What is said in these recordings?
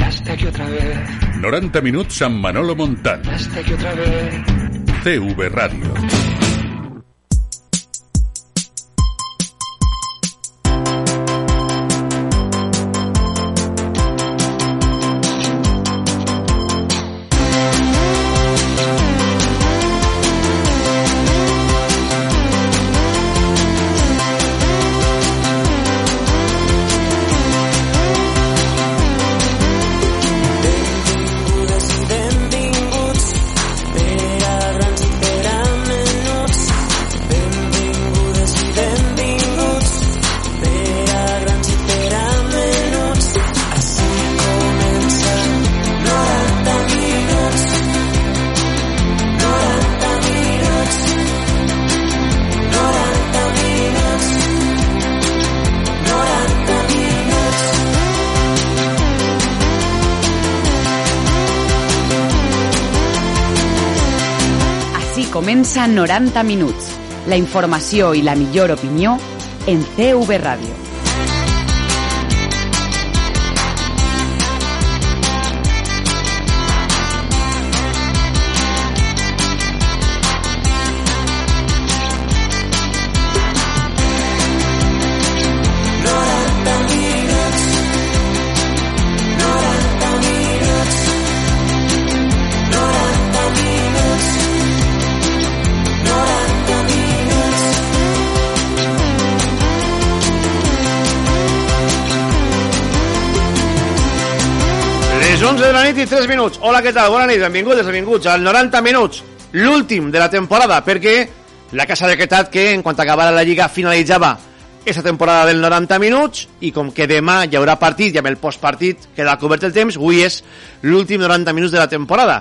Ya està aquí otra vez. 90 minuts amb Manolo Montán. Ya està aquí otra vez. CV Radio. 90 minuts. La informació i la millor opinió en CV Ràdio. Nit i 3 minuts. Hola, què tal? Bona nit, benvingudes, benvinguts al 90 minuts, l'últim de la temporada, perquè la Casa de Quetat, que en quant acabara la Lliga finalitzava aquesta temporada del 90 minuts i com que demà hi haurà partit i amb el postpartit queda cobert el temps, avui és l'últim 90 minuts de la temporada.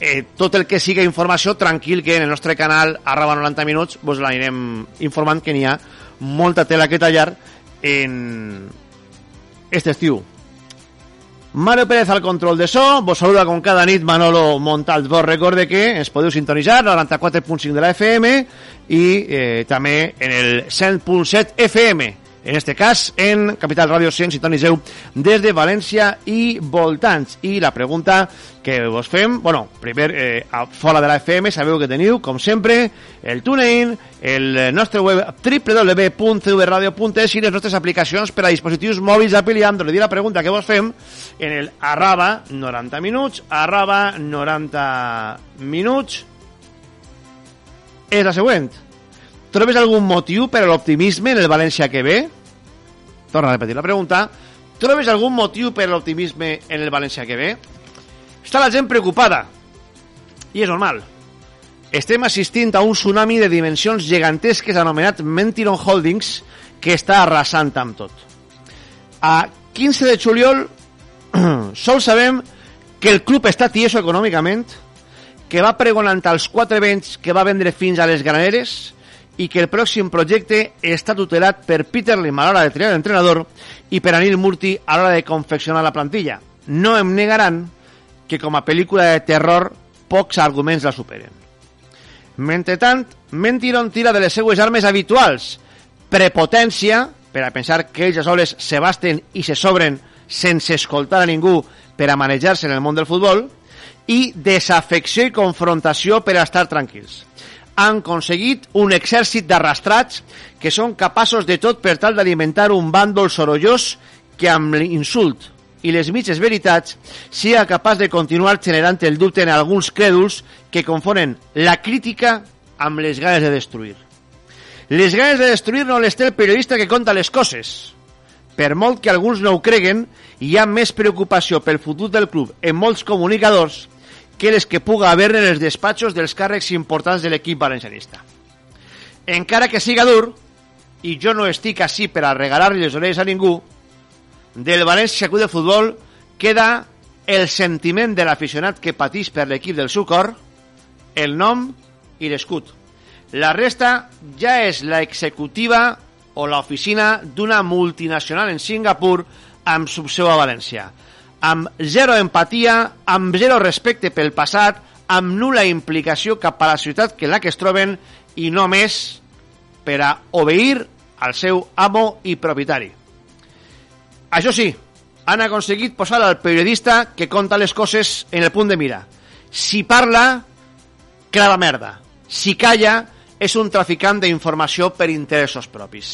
Eh, tot el que siga informació, tranquil, que en el nostre canal arroba 90 minuts vos l'anirem informant que n'hi ha molta tela que tallar en este estiu. Mario Pérez al control de so, vos saluda con cada nit Manolo Montal. Vos recorde que ens podeu sintonitzar al 94.5 de la FM i eh, també en el 100.7 FM. En este cas, en Capital Radio 100, sintonitzeu des de València i voltants. I la pregunta que vos fem, bueno, primer, eh, fora de la FM, sabeu que teniu, com sempre, el TuneIn, el nostre web www.cvradio.es i les nostres aplicacions per a dispositius mòbils Apple i Android. I la pregunta que vos fem en el arraba 90 minuts, arraba 90 minuts, és la següent. Trobes algun motiu per a l'optimisme en el València que ve? Torna a repetir la pregunta. Trobes algun motiu per a l'optimisme en el València que ve? Està la gent preocupada. I és normal. Estem assistint a un tsunami de dimensions gegantesques anomenat Mentiron Holdings que està arrasant amb tot. A 15 de juliol sol sabem que el club està tieso econòmicament, que va pregonant als quatre vents que va vendre fins a les graneres i que el pròxim projecte està tutelat per Peter Lim a l'hora de triar l'entrenador i per Anil Murti a l'hora de confeccionar la plantilla. No em negaran que com a pel·lícula de terror pocs arguments la superen. Mentretant, Mentiron tira de les seues armes habituals. Prepotència, per a pensar que ells a soles se basten i se sobren sense escoltar a ningú per a manejar-se en el món del futbol, i desafecció i confrontació per a estar tranquils. Han aconseguit un exèrcit d'arrastrats que són capaços de tot per tal d'alimentar un bàndol sorollós que amb l'insult i les mitges veritats sia capaç de continuar generant el dubte en alguns crèduls que confonen la crítica amb les ganes de destruir. Les ganes de destruir no les té el periodista que conta les coses. Per molt que alguns no ho creguen, hi ha més preocupació pel futur del club en molts comunicadors que les que puga haver en els despatxos dels càrrecs importants de l'equip valencianista. Encara que siga dur, i jo no estic així per a regalar les orelles a ningú, del València Club de Futbol queda el sentiment de l'aficionat que pateix per l'equip del seu cor, el nom i l'escut. La resta ja és la executiva o l'oficina d'una multinacional en Singapur amb subseu a València. Amb zero empatia, amb zero respecte pel passat, amb nula implicació cap a la ciutat que la que es troben i només per a obeir al seu amo i propietari. Això sí, han aconseguit posar al periodista que conta les coses en el punt de mira. Si parla, clava merda. Si calla, és un traficant d'informació per interessos propis.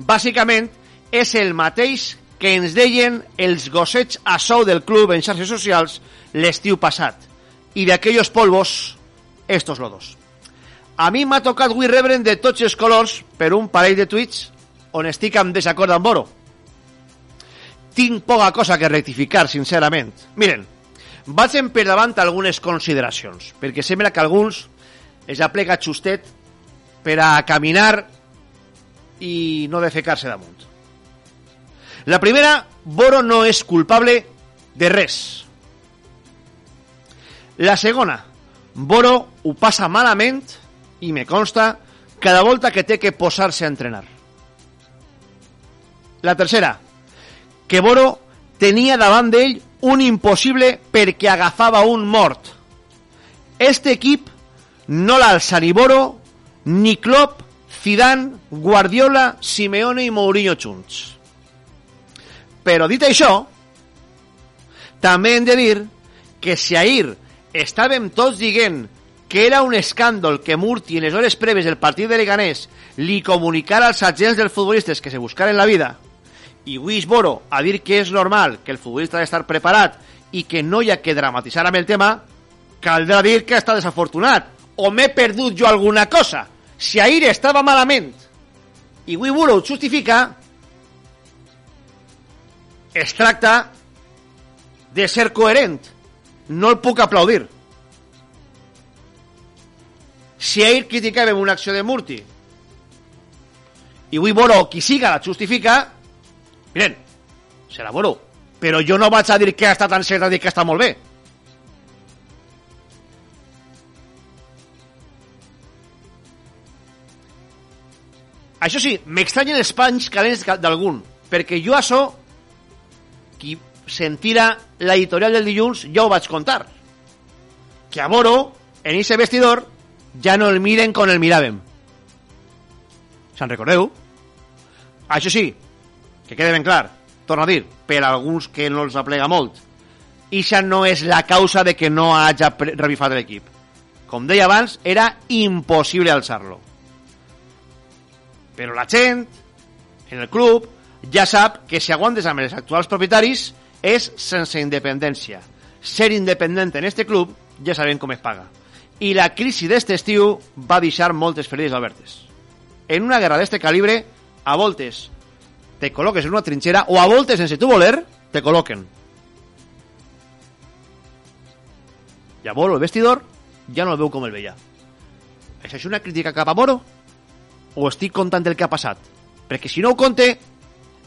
Bàsicament, és el mateix que ens deien els gossets a sou del club en xarxes socials l'estiu passat. I d'aquells polvos, estos lodos. A mi m'ha tocat avui rebre'n de tots els colors per un parell de tuits on estic en desacord amb Boro. Tinc poca cosa que rectificar, sincerament. Miren, vaig en per davant algunes consideracions, perquè sembla que alguns es aplega justet per a caminar i no defecar-se damunt. La primera, Boro no és culpable de res. La segona, Boro ho passa malament, i me consta, cada volta que té que posar-se a entrenar. La tercera, que Boro tenia davant d'ell un impossible perquè agafava un mort. Este equip no l'alça ni Boro, ni Klopp, Zidane, Guardiola, Simeone i Mourinho junts. Però dit això, també hem de dir que si ahir estàvem tots dient que era un escàndol que Murti en les hores preves del partit de Leganés li comunicara als agents dels futbolistes que se buscaren la vida i Luis Boro a dir que és normal que el futbolista ha d'estar preparat i que no hi ha que dramatitzar amb el tema, caldrà dir que està desafortunat o m'he perdut jo alguna cosa. Si ahir estava malament i Luis Boro ho justifica, es tracta de ser coherent. No el puc aplaudir. Si ahir criticàvem una acció de Murti i avui Boro, qui siga, la justifica, miren, serà Boro. Però jo no vaig a dir que ha estat encert a dir que està molt bé. Això sí, m'extranyen els panys calents d'algun, perquè jo això, qui sentira l'editorial del dilluns, ja ho vaig contar. Que a Boro, en ese vestidor, ja no el miren com el miràvem. Se'n recordeu? Això sí, que quede ben clar, torno a dir, per a alguns que no els aplega molt, ixa no és la causa de que no hagi revifat l'equip. Com deia abans, era impossible alçar-lo. Però la gent, en el club, ja sap que si aguantes amb els actuals propietaris és sense independència. Ser independent en este club ja sabem com es paga. I la crisi d'este estiu va deixar moltes ferides obertes. En una guerra d'este calibre, a voltes te col·loques en una trinxera o a voltes, sense tu voler, te col·loquen. Boro, el vestidor, ja no el veu com el veia. És això una crítica cap a Boro? O estic contant del que ha passat? Perquè si no ho conte,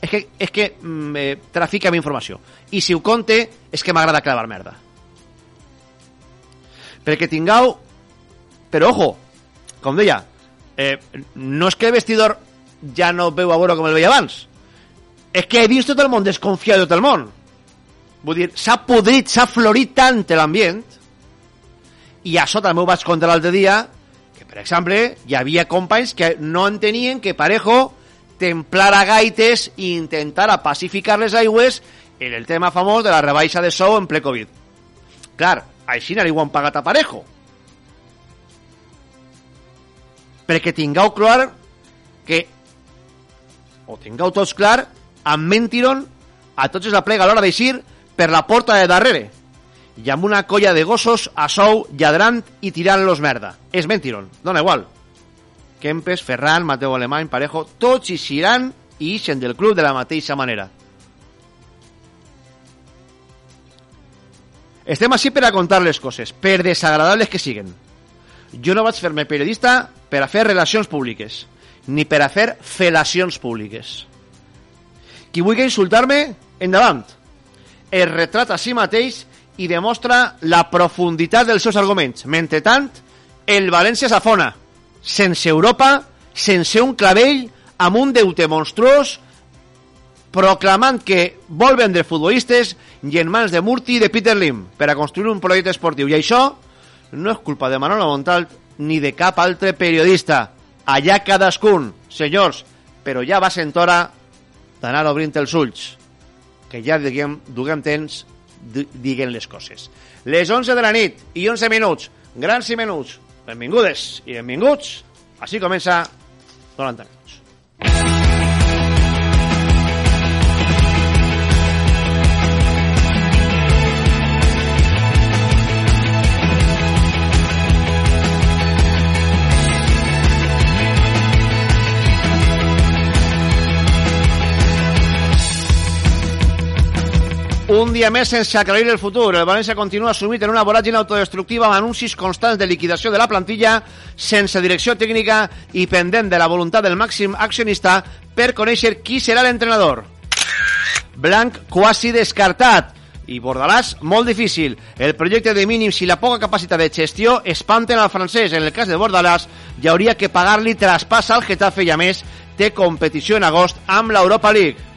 és que, és que mm, trafica amb informació. I si ho conte, és que m'agrada clavar merda. Perquè tingueu... Però ojo, com deia, eh, no és que el vestidor ja no veu a Boro com el veia abans. És que he vist tot el món desconfiat de tot el món. Vull dir, s'ha podrit, s'ha florit tant l'ambient i això també ho vaig contar l'altre dia que, per exemple, hi havia companys que no entenien que Parejo templara gaites i intentara pacificar les aigües en el tema famós de la rebaixa de sou en ple Covid. Clar, així no li ho han pagat a Parejo. Perquè tingueu clar que o tingueu tots clar em mentiron a tots els aplega a l'hora d'eixir per la porta de darrere i amb una colla de gossos a sou lladrant i tirant-los merda. És mentiron, dona igual. Kempes, Ferran, Mateo Alemany, Parejo, tots eixiran i ixen del club de la mateixa manera. Estem així per a contar les coses, per desagradables que siguen. Jo no vaig fer-me periodista per a fer relacions públiques, ni per a fer felacions públiques. Qui vulgui insultar-me, endavant. es retrata a si mateix i demostra la profunditat dels seus arguments. Mentretant, el València s'afona, sense Europa, sense un clavell, amb un deute monstruós, proclamant que vol vendre futbolistes i en mans de Murti i de Peter Lim per a construir un projecte esportiu. I això no és culpa de Manolo Montal ni de cap altre periodista. Allà cadascun, senyors, però ja va sent hora d'anar obrint els ulls, que ja diguem, duguem temps di- diguen les coses. Les 11 de la nit i 11 minuts, grans i menuts, benvingudes i benvinguts, així comença 90 minuts. Un dia més sense aclarir el futur. El València continua sumit en una voràgina autodestructiva amb anuncis constants de liquidació de la plantilla, sense direcció tècnica i pendent de la voluntat del màxim accionista per conèixer qui serà l'entrenador. Blanc quasi descartat i Bordalàs molt difícil. El projecte de mínims i la poca capacitat de gestió espanten al francès. En el cas de Bordalàs hi hauria que pagar-li traspàs al Getafe i a més té competició en agost amb l'Europa League.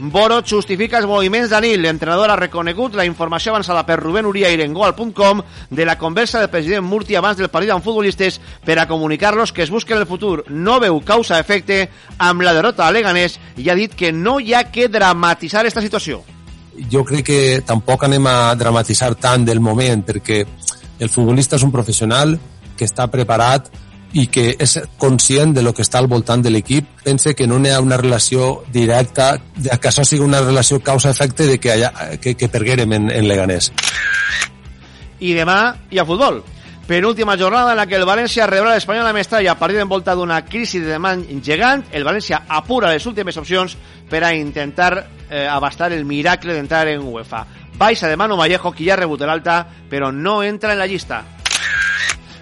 Boro justifica els moviments d'Anil. L'entrenador ha reconegut la informació avançada per Rubén Uria i Irengoal.com de la conversa del president Murti abans del partit amb futbolistes per a comunicar-los que es busquen el futur. No veu causa-efecte amb la derrota a Leganés i ha dit que no hi ha que dramatitzar esta situació. jo crec que tampoc anem a dramatitzar tant del moment perquè el futbolista és un professional que està preparat i que és conscient de lo que està al voltant de l'equip. Pense que no hi ha una relació directa, que això sigui una relació causa-efecte de que, haya, que, que perguérem en, en Leganés. I demà hi ha futbol. Penúltima jornada en la que el València rebrà l'Espanyol a Mestalla. Partit envoltat d'una crisi de demà gegant. El València apura les últimes opcions per a intentar eh, abastar el miracle d'entrar en UEFA. Baixa de Manu Vallejo, qui ja ha rebut l'alta, però no entra en la llista.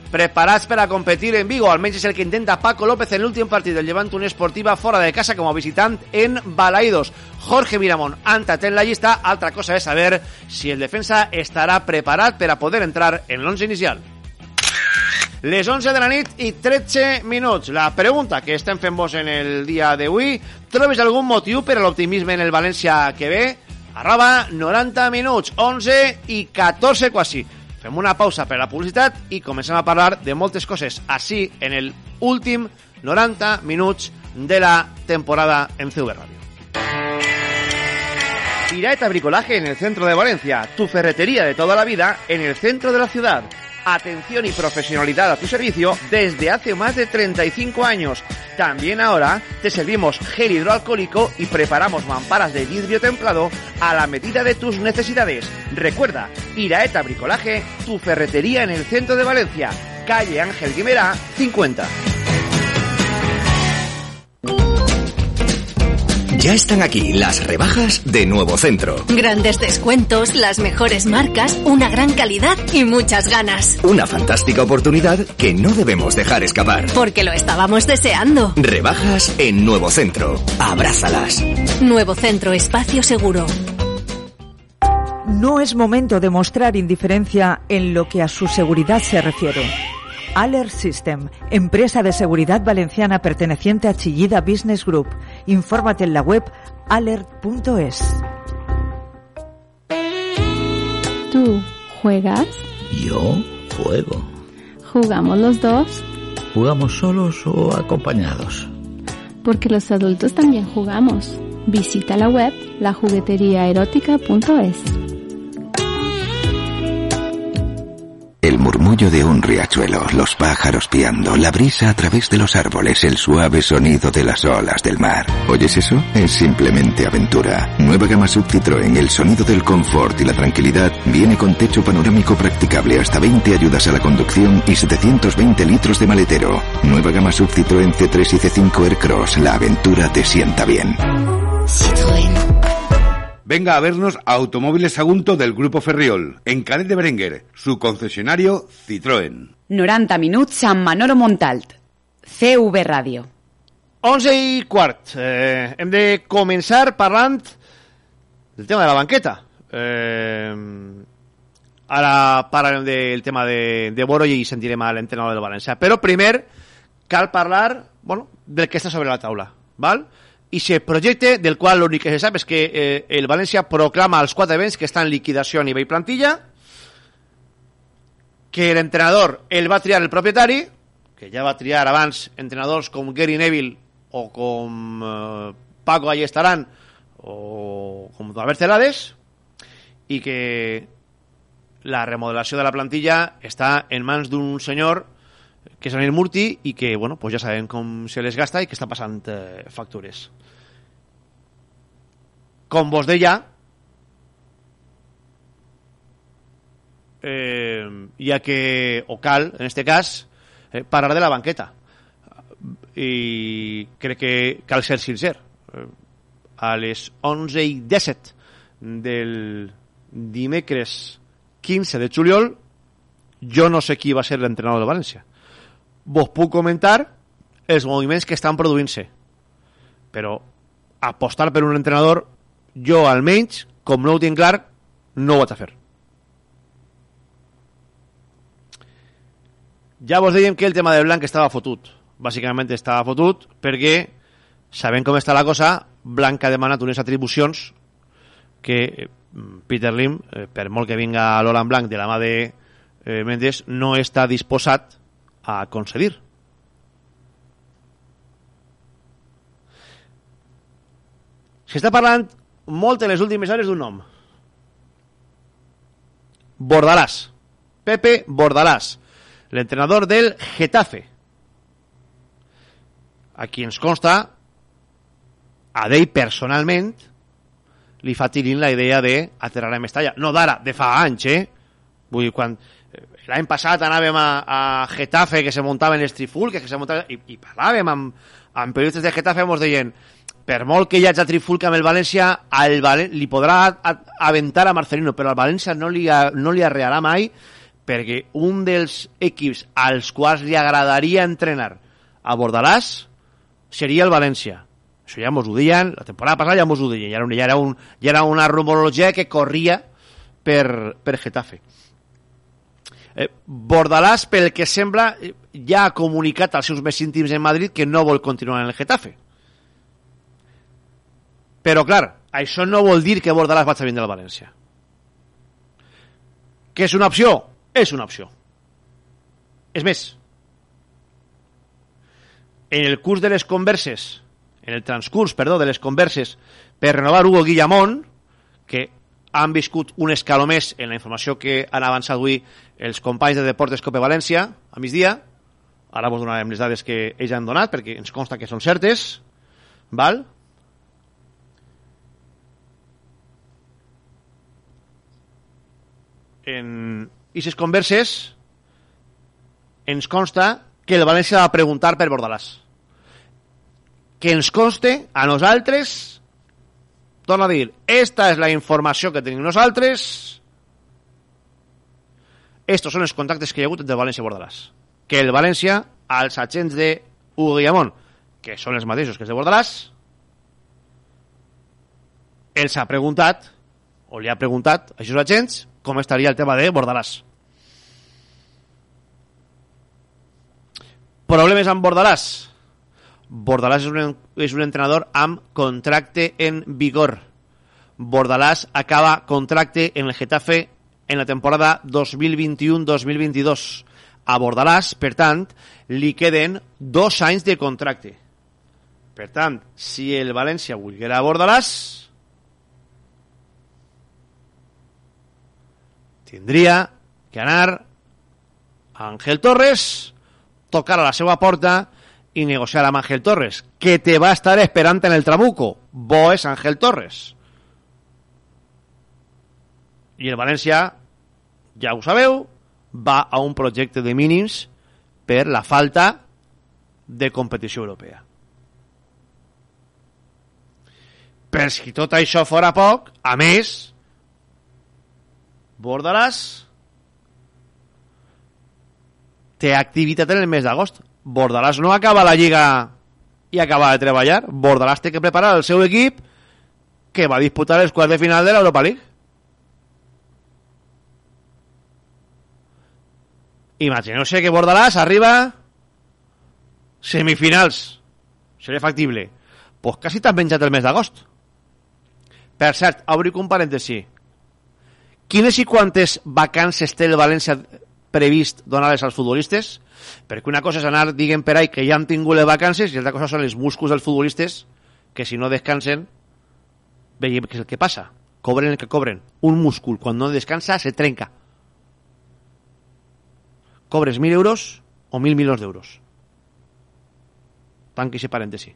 Preparats per a competir en Vigo, almenys és el que intenta Paco López en l'últim partit del Llevant Unió Esportiva fora de casa com a visitant en Balaïdos. Jorge Miramón ha entrat en la llista, altra cosa és saber si el defensa estarà preparat per a poder entrar en l'11 inicial. Les 11 de la nit i 13 minuts. La pregunta que estem fent vos en el dia d'avui, trobes algun motiu per a l'optimisme en el València que ve? Arroba 90 minuts, 11 i 14 quasi. Fem una pausa per la publicitat i comencem a parlar de moltes coses així en el últim 90 minuts de la temporada en CV Radio. Piraeta Bricolaje en el centro de Valencia, tu ferretería de toda la vida en el centro de la ciudad. Atención y profesionalidad a tu servicio desde hace más de 35 años. También ahora te servimos gel hidroalcohólico y preparamos mamparas de vidrio templado a la medida de tus necesidades. Recuerda, Iraeta Bricolaje, tu ferretería en el centro de Valencia, calle Ángel Guimera, 50. Ya están aquí las rebajas de Nuevo Centro. Grandes descuentos, las mejores marcas, una gran calidad y muchas ganas. Una fantástica oportunidad que no debemos dejar escapar. Porque lo estábamos deseando. Rebajas en Nuevo Centro. Abrázalas. Nuevo Centro Espacio Seguro. No es momento de mostrar indiferencia en lo que a su seguridad se refiere. Alert System, empresa de seguridad valenciana perteneciente a Chillida Business Group. Infórmate en la web alert.es. ¿Tú juegas? Yo juego. ¿Jugamos los dos? ¿Jugamos solos o acompañados? Porque los adultos también jugamos. Visita la web lajugueteriaerótica.es. El murmullo de un riachuelo, los pájaros piando, la brisa a través de los árboles, el suave sonido de las olas del mar. ¿Oyes eso? Es simplemente aventura. Nueva gama Sub Citroën, el sonido del confort y la tranquilidad, viene con techo panorámico practicable, hasta 20 ayudas a la conducción y 720 litros de maletero. Nueva gama Sub Citroën C3 y C5 Aircross, la aventura te sienta bien. Citroën. Venga a vernos a Automóviles Sagunto del Grupo Ferriol, en Canet de Berenguer, su concesionario Citroën. 90 minuts amb Manolo Montalt. CV Ràdio. 11 i quart. Eh, hem de començar parlant del tema de la banqueta. Eh, ara parlarem del tema de, de Boro i sentirem a l'entrenador del València. Però primer cal parlar bueno, del que està sobre la taula. Val? I se projecte del qual l'únic que se sap és que eh, el València proclama als quatre vents que està en liquidació a nivell plantilla, que l'entrenador el va triar el propietari, que ja va triar abans entrenadors com Gary Neville o com eh, Paco Allestaran o com Albert Celades, i que la remodelació de la plantilla està en mans d'un senyor que és Anil Murti i que, bueno, pues ja sabem com se les gasta i que està passant eh, factures. Com vos deia, eh, ja que, o cal, en este cas, eh, parar de la banqueta. I crec que cal ser sincer. Eh, a les 11 i 17 del dimecres 15 de juliol jo no sé qui va ser l'entrenador de València. Vos puc comentar els moviments que estan produint-se. Però apostar per un entrenador, jo almenys, com no ho tinc clar, no ho vaig a fer. Ja vos dèiem que el tema de Blanc estava fotut. Bàsicament estava fotut perquè, sabent com està la cosa, Blanc ha demanat unes atribucions que eh, Peter Lim, eh, per molt que vinga l'Oran Blanc de la mà de eh, Mendes, no està disposat a concedir. S'està parlant molt en les últimes hores d'un nom. Bordalàs. Pepe Bordalàs, l'entrenador del Getafe. A qui ens consta, a d'ell personalment, li fa tirint la idea d'aterrar a Mestalla. No d'ara, de fa anys, eh? Vull dir, quan l'any passat anàvem a, a Getafe, que se muntaven els trifulques, que se muntaven, i, i parlàvem amb, amb periodistes de Getafe, ens deien, per molt que hi hagi trifulca amb el València, al Valen li podrà aventar a Marcelino, però al València no li, no li arrearà mai, perquè un dels equips als quals li agradaria entrenar a Bordalàs seria el València. Això ja mos ho deien, la temporada passada ja mos ho deien, ja era, ja era, un, ja era una rumorologia que corria per, per Getafe. Eh, Bordalàs, pel que sembla, ja ha comunicat als seus més íntims en Madrid que no vol continuar en el Getafe. Però, clar, això no vol dir que Bordalàs vagi vindre al València. Que és una opció? És una opció. És més, en el curs de les converses, en el transcurs, perdó, de les converses per renovar Hugo Guillamón, que han viscut un escaló més en la informació que han avançat avui els companys de Deportes Cope València a migdia. Ara vos donarem les dades que ells han donat perquè ens consta que són certes. Val? En aquestes converses ens consta que el València va preguntar per Bordalàs. Que ens conste a nosaltres, torno a dir, esta és la informació que tenim nosaltres, estos són els contactes que hi ha hagut entre València i Bordalàs. Que el València, als agents de Guillamón, que són els mateixos que els de Bordalàs, els ha preguntat, o li ha preguntat a aquests agents, com estaria el tema de Bordalàs. Problemes amb Bordalàs. Bordalàs és un, és un entrenador amb contracte en vigor. Bordalàs acaba contracte en el Getafe en la temporada 2021-2022. A Bordalàs, per tant, li queden dos anys de contracte. Per tant, si el València volguera a Bordalàs, tindria que anar a Ángel Torres, tocar a la seva porta i negociar amb Ángel Torres, que te va estar esperant en el Trabuco. Bo Ángel Torres. I el València, ja ho sabeu, va a un projecte de mínims per la falta de competició europea. Per si tot això fora poc, a més, Bordalàs té activitat en el mes d'agost. Bordalàs no acaba la lliga i acaba de treballar. Bordalàs té que preparar el seu equip que va disputar els quarts de final de l'Europa League. Imagineu-se que Bordalàs arriba semifinals. Seria factible. Pues quasi t'has menjat el mes d'agost. Per cert, obri un parèntesi. Quines i quantes vacances té el València previst donar-les als futbolistes? Perquè una cosa és anar, diguem per ahí, que ja han tingut les vacances, i altra cosa són els músculs dels futbolistes, que si no descansen, veiem què és el que passa. Cobren el que cobren. Un múscul, quan no descansa, se trenca. Cobres 1.000 euros o 1.000 milions d'euros. Tanqui ese parèntesi.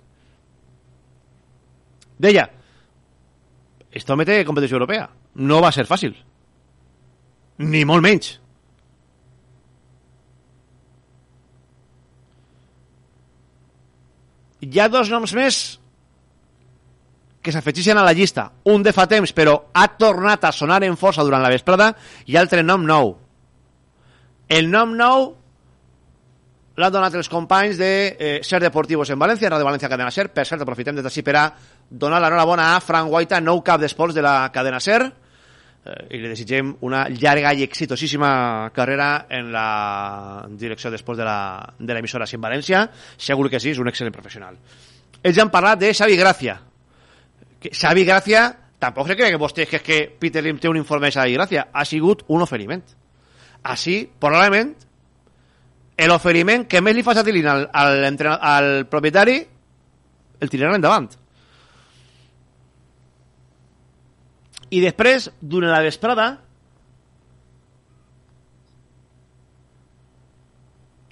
Deia, esto mete competició europea. No va ser fàcil. Ni molt menys. Hi ha dos noms més que s'afegeixen a la llista. Un de fa temps, però ha tornat a sonar en força durant la vesprada, i altre nom nou. El nom nou l'han donat els companys de eh, Ser Deportivos en València, Radio València Cadena Ser. Per cert, aprofitem des d'ací per a donar l'enhorabona a Frank Guaita, nou cap d'esports de la cadena Ser, eh, i li desitgem una llarga i exitosíssima carrera en la direcció d'esports de l'emissora de en València. Segur que sí, és un excel·lent professional. Ells han parlat de Xavi Gràcia. Que Xavi Gràcia, tampoc se cree que vostè que és que Peter Lim té un informe de Xavi Gràcia, ha sigut un oferiment. Així, probablement, l'oferiment que més li fa Satilín al, al, al propietari el tiraran endavant. I després, durant la vesprada,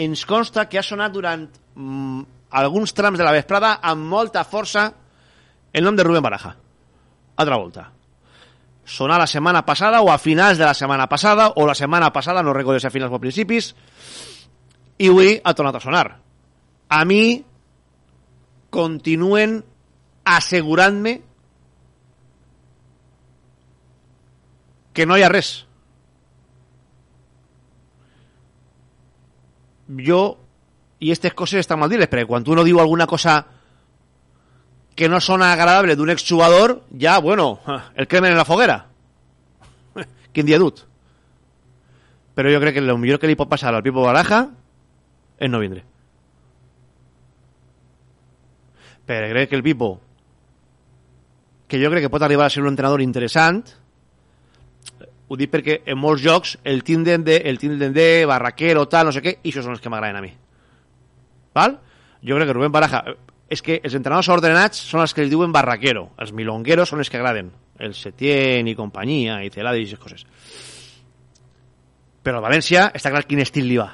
ens consta que ha sonat durant mm, alguns trams de la vesprada amb molta força el nom de Rubén Baraja. Altra volta. Sonar la setmana passada o a finals de la setmana passada o la setmana passada, no recordo si a finals o a principis, i avui ha tornat a sonar. A mi continuen assegurant-me que no hi ha res. Jo, i aquestes coses estan mal dir uno diu alguna cosa que no sona agradable d'un exjugador, ja, bueno, el cremen en la foguera. Quin dia dut. Però jo crec que el millor que li pot passar al Pipo Baraja és no vindre. Però crec que el Pipo, que jo crec que pot arribar a ser un entrenador interessant, ho dic perquè en molts jocs el tinden de, el tinden de barraquero, tal, no sé què, i això són els que m'agraden a mi. Val? Jo crec que Rubén Baraja... És que els entrenadors ordenats són els que els diuen barraquero. Els milongueros són els que agraden. El Setién i companyia, i Celades i aquestes coses. Però el València està clar quin estil li va.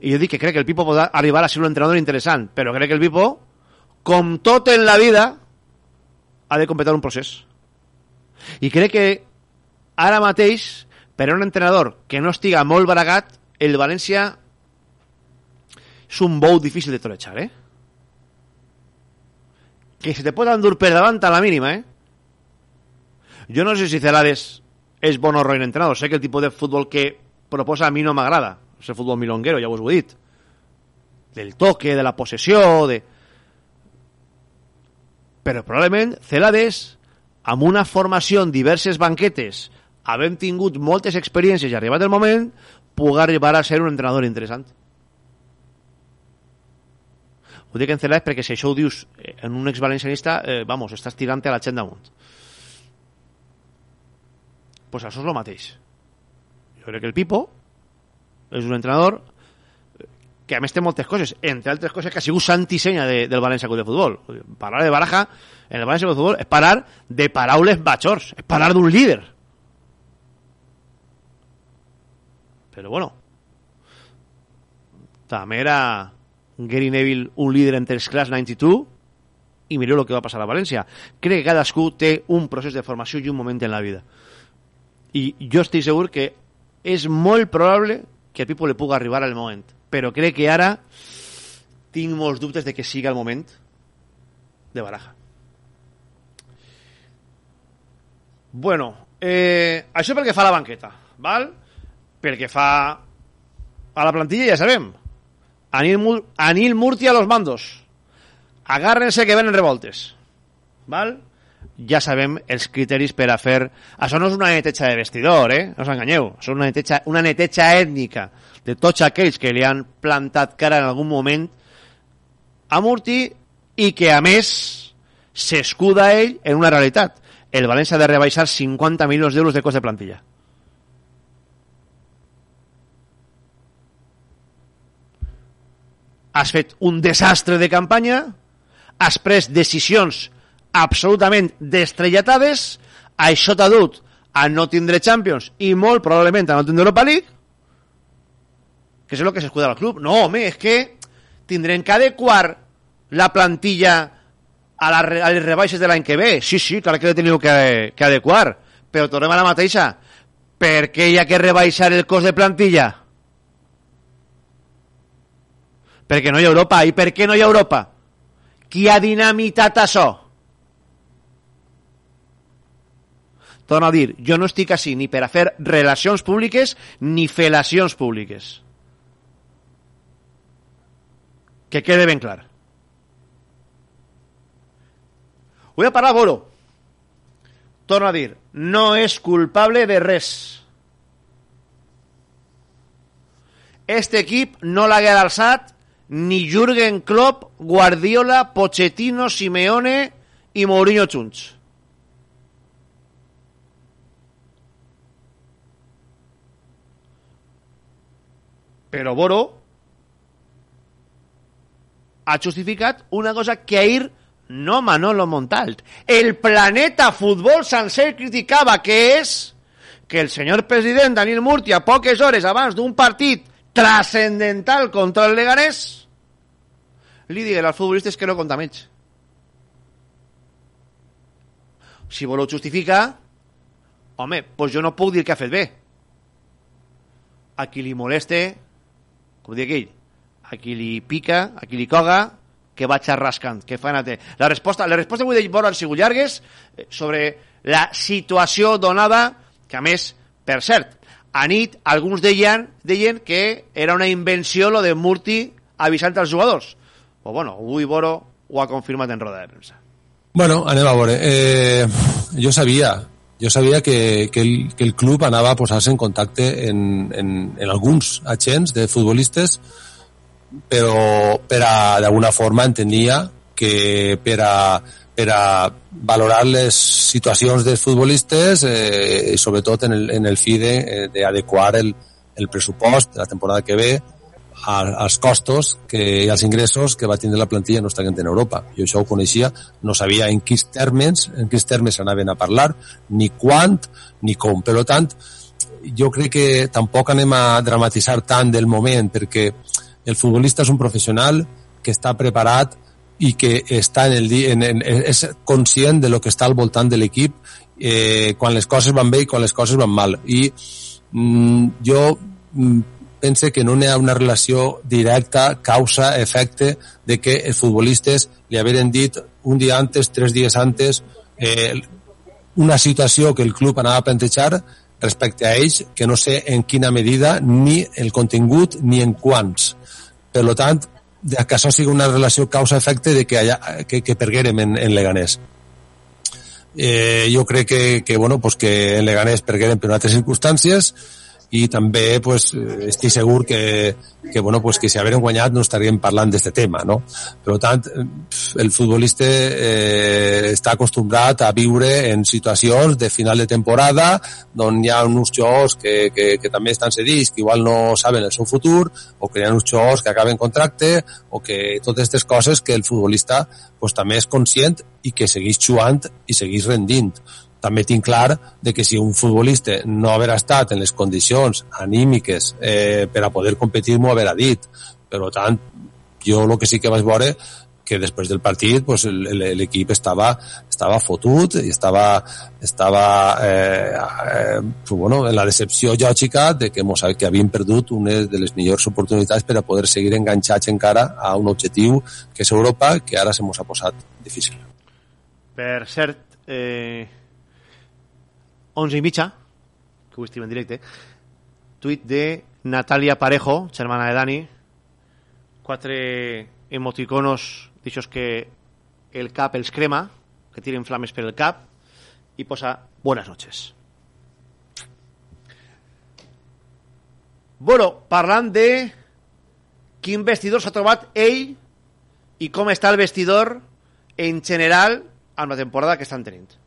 I jo dic que crec que el Pipo pot arribar a ser un entrenador interessant, però crec que el Pipo, com tot en la vida, ha de completar un procés. I crec que ara mateix, per a un entrenador que no estiga molt baragat, el València és un bou difícil de torejar, eh? Que se te pot endur per davant a la mínima, eh? Jo no sé si Celades és bon o roïn entrenador. Sé que el tipus de futbol que proposa a mi no m'agrada. És el futbol milonguero, ja us ho he dit. Del toque, de la possessió, de... Però probablement Celades, amb una formació en diverses banquetes, havent tingut moltes experiències i arribat el moment, pugui arribar a ser un entrenador interessant. Ho dic en Celades perquè si això ho dius eh, en un exvalencianista, eh, vamos, estàs tirant a la gent damunt. Pues això és el mateix. Jo crec que el Pipo és un entrenador que a més té moltes coses, entre altres coses que ha sigut de, del València Club de Futbol. Parlar de Baraja en el València Club de Futbol és parar de paraules bachors, és parar d'un líder. Però bueno, també era Gary Neville un líder entre els Class 92 i mireu el que va passar a València. Crec que cadascú té un procés de formació i un moment en la vida. I jo estic segur que és molt probable que el Pipo li pugui arribar al moment. Però crec que ara tinc molts dubtes de que siga el moment de Baraja. Bueno, eh, això pel que fa a la banqueta, val? Pel que fa a la plantilla ja sabem. Anil, Mur Anil Murti a los mandos. Agárrense que venen revoltes. ¿Val? ja sabem els criteris per a fer... Això no és una neteja de vestidor, eh? No us enganyeu. És una neteja, una neteja ètnica de tots aquells que li han plantat cara en algun moment a Murti i que, a més, s'escuda ell en una realitat. El València ha de rebaixar 50 milions d'euros de cost de plantilla. Has fet un desastre de campanya, has pres decisions absolutament destrellatades, això t'ha dut a no tindre Champions i molt probablement a no tindre Europa League, que és el que s'escuda al club. No, home, és que tindrem que adequar la plantilla a, la, a les rebaixes de l'any que ve. Sí, sí, clar que la teniu que, que adequar, però tornem a la mateixa. Per què hi ha que rebaixar el cost de plantilla? Perquè no hi ha Europa. I per què no hi ha Europa? Qui ha dinamitat això? Torno a dir, jo no estic així ni per a fer relacions públiques ni felacions públiques. Que quede ben clar. Voy a parlar Boro. Torno a dir, no és culpable de res. Este equip no l'hagué alçat ni Jürgen Klopp, Guardiola, Pochettino, Simeone i Mourinho junts. Però Boro ha justificat una cosa que ahir no Manolo Montalt. El planeta futbol sencer criticava, que és que el senyor president Daniel Murti a poques hores abans d'un partit trascendental contra el Leganés li digué als futbolistes que no compta ells. Si voleu justificar, home, doncs jo no puc dir que ha fet bé. A qui li moleste, com dic ell, a qui li pica, a qui li coga, que vaig arrascant, que fa té. La resposta, la resposta avui de Boro han sigut llargues eh, sobre la situació donada, que a més, per cert, a nit alguns deien, deien que era una invenció lo de Murti avisant als jugadors. Pues bueno, avui Boro ho ha confirmat en roda de premsa. Bueno, anem a veure. Eh, jo sabia, jo sabia que, que, el, que el club anava a posar-se en contacte en, en, en alguns agents de futbolistes però per a d'alguna forma entenia que per a, per a valorar les situacions dels futbolistes eh, sobretot en el, en el fi d'adequar el, el pressupost de la temporada que ve als costos que, i als ingressos que va tindre la plantilla no estant en Europa. Jo això ho coneixia, no sabia en quins termes, en quins termes anaven a parlar, ni quant, ni com. Per tant, jo crec que tampoc anem a dramatitzar tant del moment, perquè el futbolista és un professional que està preparat i que està en el en, en, és conscient de lo que està al voltant de l'equip eh, quan les coses van bé i quan les coses van mal. I mm, jo mm, pense que no hi ha una relació directa, causa-efecte, de que els futbolistes li haveren dit un dia antes, tres dies antes, eh, una situació que el club anava a plantejar respecte a ells, que no sé en quina medida, ni el contingut, ni en quants. Per tant, de que això sigui una relació causa-efecte de que, allà, que, que perguérem en, en Leganés. Eh, jo crec que, que, bueno, pues que en Leganés perguérem per altres circumstàncies, i també pues, estic segur que, que, bueno, pues, que si hagueren guanyat no estaríem parlant d'aquest tema. No? Per tant, el futbolista eh, està acostumbrat a viure en situacions de final de temporada on hi ha uns jugadors que, que, que també estan cedits, que igual no saben el seu futur, o que hi ha uns jugadors que acaben contracte, o que totes aquestes coses que el futbolista pues, també és conscient i que segueix jugant i segueix rendint també tinc clar de que si un futbolista no haver estat en les condicions anímiques eh, per a poder competir m'ho haverà dit. Per tant, jo el que sí que vaig veure que després del partit pues, l'equip estava, estava fotut i estava, estava eh, eh, bueno, en la decepció lògica de que, mos, que havien perdut una de les millors oportunitats per a poder seguir enganxats encara a un objectiu que és Europa, que ara se mos ha posat difícil. Per cert, eh, 11 i mitja, que avui estem en directe, tuit de Natalia Parejo, germana de Dani, quatre emoticonos d'aixòs que el cap els crema, que tiren flames per el cap, i posa buenas noches. Bueno, parlant de quin vestidor s'ha trobat ell i com està el vestidor en general amb la temporada que estan tenint.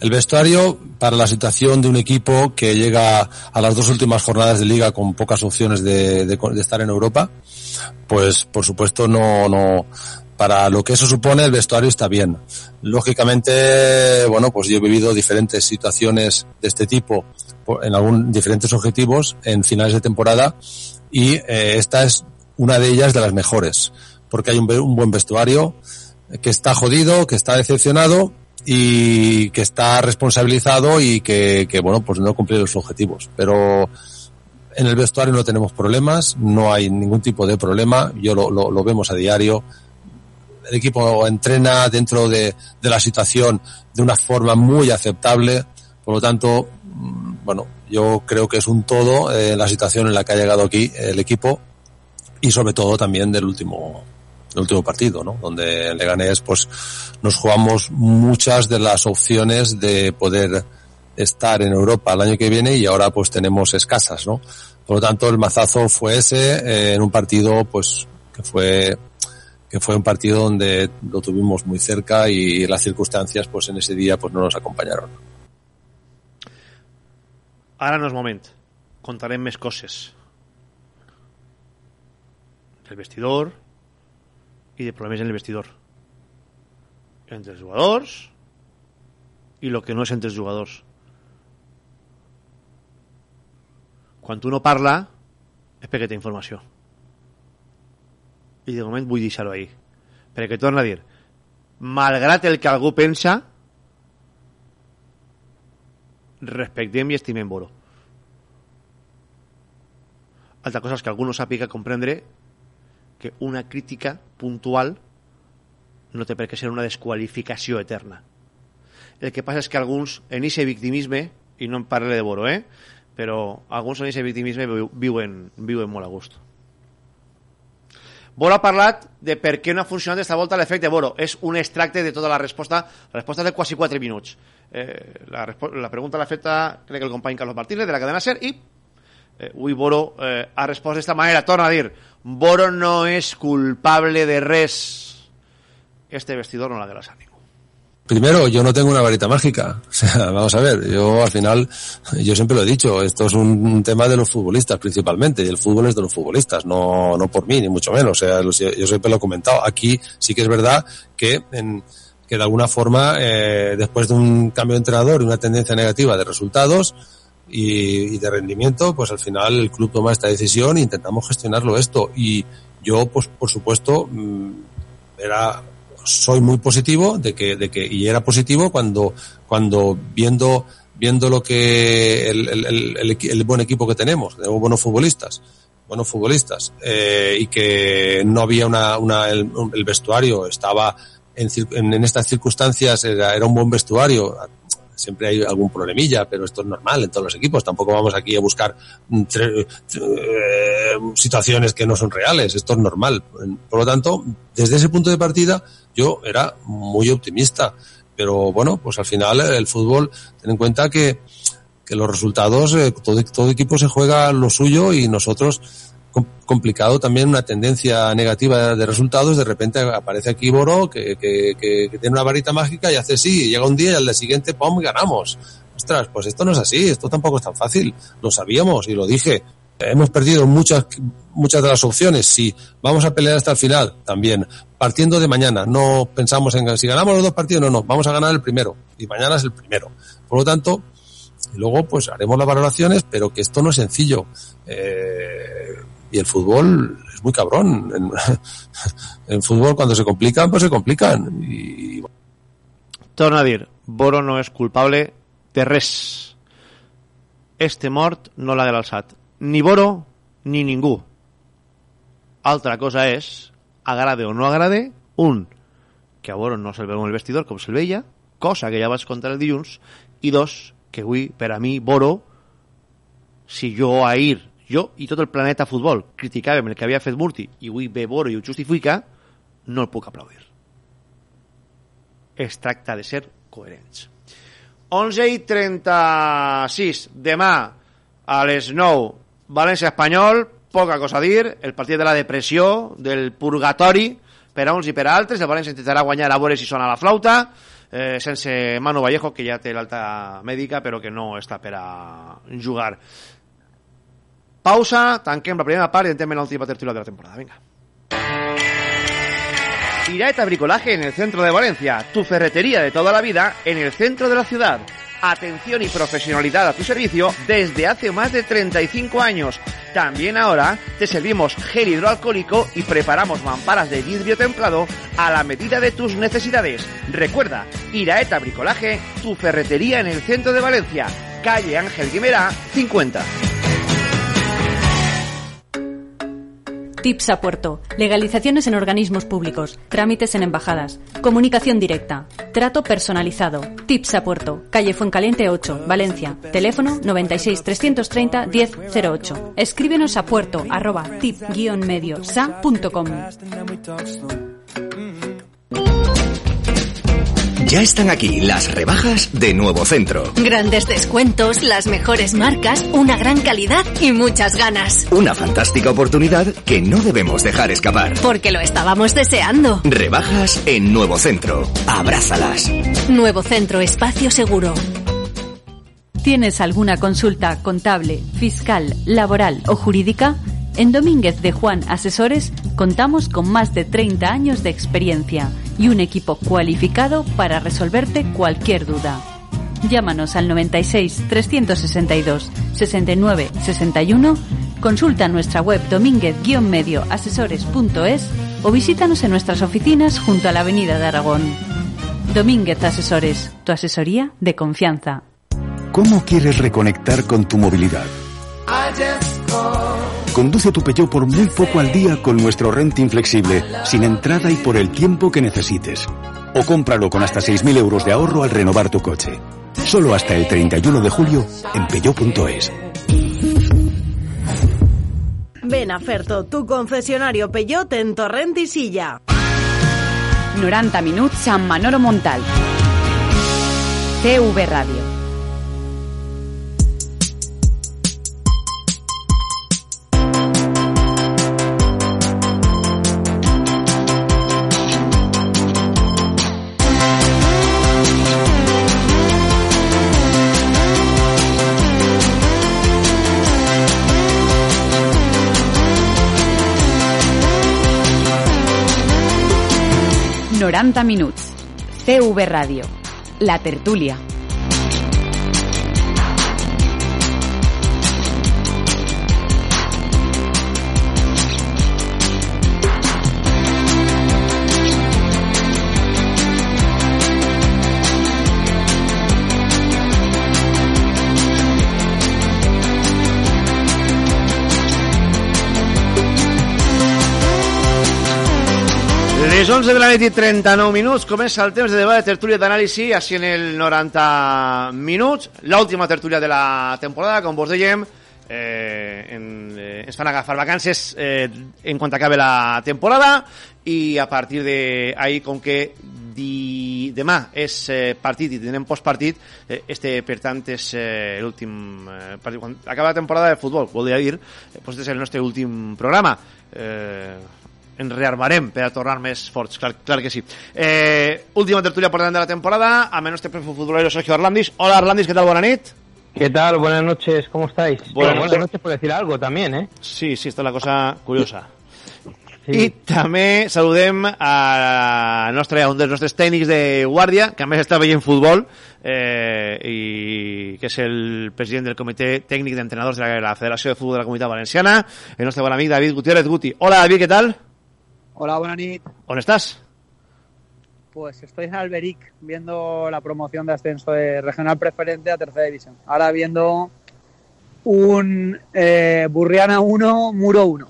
El vestuario, para la situación de un equipo que llega a las dos últimas jornadas de liga con pocas opciones de, de- de estar en Europa, pues por supuesto no, no, para lo que eso supone el vestuario está bien. Lógicamente, bueno, pues yo he vivido diferentes situaciones de este tipo en algún, diferentes objetivos en finales de temporada y eh, esta es una de ellas de las mejores, porque hay un, un buen vestuario que está jodido, que está decepcionado y que está responsabilizado y que, que, bueno, pues no cumple los objetivos. Pero en el vestuario no tenemos problemas, no hay ningún tipo de problema, yo lo, lo, lo vemos a diario. El equipo entrena dentro de, de la situación de una forma muy aceptable, por lo tanto, mm, bueno, yo creo que es un todo eh, la situación en la que ha llegado aquí el equipo y sobre todo también del último el último partido, ¿no? Donde en Leganés pues nos jugamos muchas de las opciones de poder estar en Europa el año que viene y ahora pues tenemos escasas, ¿no? Por lo tanto el mazazo fue ese eh, en un partido pues que fue que fue un partido donde lo tuvimos muy cerca y las circunstancias pues en ese día pues no nos acompañaron. Ara no és moment. Contarem més coses. Del vestidor i de problemes en el vestidor. Entre els jugadors i el que no és entre els jugadors. Quan tu no parla és perquè té informació. I de moment vull deixar-ho ahí. Perquè torna a dir, malgrat el que algú pensa, respectem i estimem Boro. Altra cosa és que algú no sàpiga comprendre que una crítica puntual no té per què ser una desqualificació eterna. El que passa és que alguns, en aquest victimisme, i no em parle de Boro, eh? però alguns en aquest victimisme viu- viuen, viuen molt a gust. Boro ha parlat de per què no ha funcionat esta volta l'efecte Boro. És un extracte de tota la resposta. La resposta de quasi 4 minuts. Eh, la, la pregunta l'ha feta, crec que el company Carlos Martínez, de la cadena SER, i eh, avui Boro eh, ha respost d'esta manera. Torna a dir, Boro no és culpable de res. Este vestidor no l'ha de ningú. Primero, yo no tengo una varita mágica. O sea, vamos a ver, yo al final, yo siempre lo he dicho, esto es un, tema de los futbolistas principalmente, y el fútbol es de los futbolistas, no, no por mí, ni mucho menos. O sea, yo siempre lo he comentado. Aquí sí que es verdad que, en, que de alguna forma, eh, después de un cambio de entrenador y una tendencia negativa de resultados, y, y de rendimiento, pues al final el club toma esta decisión e intentamos gestionarlo esto. Y yo, pues por supuesto, mm, era soy muy positivo de que, de que y era positivo cuando, cuando viendo, viendo lo que el, el, el, el buen equipo que tenemos, tenemos buenos futbolistas, buenos futbolistas, eh, y que no había una, una el, vestuario estaba en, en estas circunstancias era, era un buen vestuario. Siempre hay algún problemilla, pero esto es normal en todos los equipos. Tampoco vamos aquí a buscar mm, eh, situaciones que no son reales. Esto es normal. Por lo tanto, desde ese punto de partida, yo era muy optimista. Pero bueno, pues al final eh, el fútbol, ten en cuenta que, que los resultados, eh, todo, todo equipo se juega lo suyo y nosotros, complicado también una tendencia negativa de resultados, de repente aparece aquí Boro que, que, que, que tiene una varita mágica y hace sí, y llega un día y al día siguiente, ¡pum!, ganamos. Ostras, pues esto no es así, esto tampoco es tan fácil, lo sabíamos y lo dije. Hemos perdido muchas, muchas de las opciones, sí. Vamos a pelear hasta el final, también. Partiendo de mañana, no pensamos en si ganamos los dos partidos, no, no, vamos a ganar el primero. Y mañana es el primero. Por lo tanto, luego pues haremos las valoraciones, pero que esto no es sencillo. Eh, y el fútbol es muy cabrón. En, el fútbol cuando se complican, pues se complican. Y Torna a dir, Boro no és culpable de res. Este mort no l'ha de l'alçat. Ni Boro, ni ningú. Altra cosa és, agrade o no agrade, un, que a Boro no se'l veu en el vestidor com se'l veia, cosa que ja vaig contar el dilluns, i dos, que avui, per a mi, Boro, si jo ahir, jo i tot el planeta futbol criticàvem el que havia fet Murti i avui ve Boro i ho justifica, no el puc aplaudir. Es tracta de ser coherents. 11 i 36. Demà a les 9, València-Espanyol, poca cosa a dir, el partit de la depressió, del purgatori, per a uns i per a altres, el València intentarà guanyar a veure si sona la flauta, eh, sense Manu Vallejo, que ja té l'alta mèdica, però que no està per a jugar. Pausa, tanquem la primera part i entrem en l'última tertúlia de la temporada. Vinga. Iraeta Bricolaje en el centro de Valencia, tu ferretería de toda la vida en el centro de la ciudad. Atención y profesionalidad a tu servicio desde hace más de 35 años. También ahora te servimos gel hidroalcohólico y preparamos mamparas de vidrio templado a la medida de tus necesidades. Recuerda, Iraeta Bricolaje, tu ferretería en el centro de Valencia, calle Ángel Guimerá 50. Tips a Puerto. Legalizaciones en organismos públicos. Trámites en embajadas. Comunicación directa. Trato personalizado. Tips a Puerto. Calle Fuencaliente 8, Valencia. Teléfono 96 330 1008. Escríbenos a puerto arroba tip-medio sa.com. Ya están aquí las rebajas de Nuevo Centro. Grandes descuentos, las mejores marcas, una gran calidad y muchas ganas. Una fantástica oportunidad que no debemos dejar escapar. Porque lo estábamos deseando. Rebajas en Nuevo Centro. Abrázalas. Nuevo Centro Espacio Seguro. ¿Tienes alguna consulta contable, fiscal, laboral o jurídica? En Domínguez de Juan Asesores contamos con más de 30 años de experiencia y un equipo cualificado para resolverte cualquier duda. Llámanos al 96 362 69 61, consulta nuestra web domínguez-medioasesores.es o visítanos en nuestras oficinas junto a la Avenida de Aragón. Domínguez Asesores, tu asesoría de confianza. ¿Cómo quieres reconectar con tu movilidad? Conduce tu Peugeot por muy poco al día con nuestro renting flexible, sin entrada y por el tiempo que necesites. O cómpralo con hasta 6.000 euros de ahorro al renovar tu coche. Solo hasta el 31 de julio en peugeot.es. Ven a Ferto, tu concesionario Peyote en Torrent y Silla. 90 minutos San Manolo Montal. TV Radio. minuts. CV Ràdio. La tertúlia. Les 11 de la nit i 39 minuts comença el temps de debat de tertúlia d'anàlisi així en el 90 minuts. L'última tertúlia de la temporada com vos dèiem eh, en, eh, ens fan agafar vacances eh, en quan acabe la temporada i a partir d'ahir com que di... demà és eh, partit i tindrem postpartit eh, este per tant és eh, l'últim eh, partit. Quan acaba la temporada de futbol voldria dir, eh, pues és el nostre últim programa. Eh, ens rearmarem per a tornar més forts, clar, clar que sí. Eh, última tertúlia delante de la temporada, a menos este futbolero Sergio Arlandis. Hola Arlandis, ¿qué tal? Buena nit. ¿Qué tal? Buenas noches, ¿cómo estáis? Buenas Bueno, noches. por decir algo también, ¿eh? Sí, sí, esta és la cosa curiosa. I també saludem a nostre, a un dels nostres tècnics de guàrdia, que a més està veient futbol, eh, i que és el president del comitè tècnic d'entrenadors de la, la Federació de Futbol de la Comunitat Valenciana, el nostre bon amic David Gutiérrez Guti. Hola David, ¿qué tal? Hola, buenas nit. ¿On estás? Pues estoy en Alberic viendo la promoción de ascenso de regional preferente a tercera división. Ahora viendo un eh, Burriana 1, Muro 1.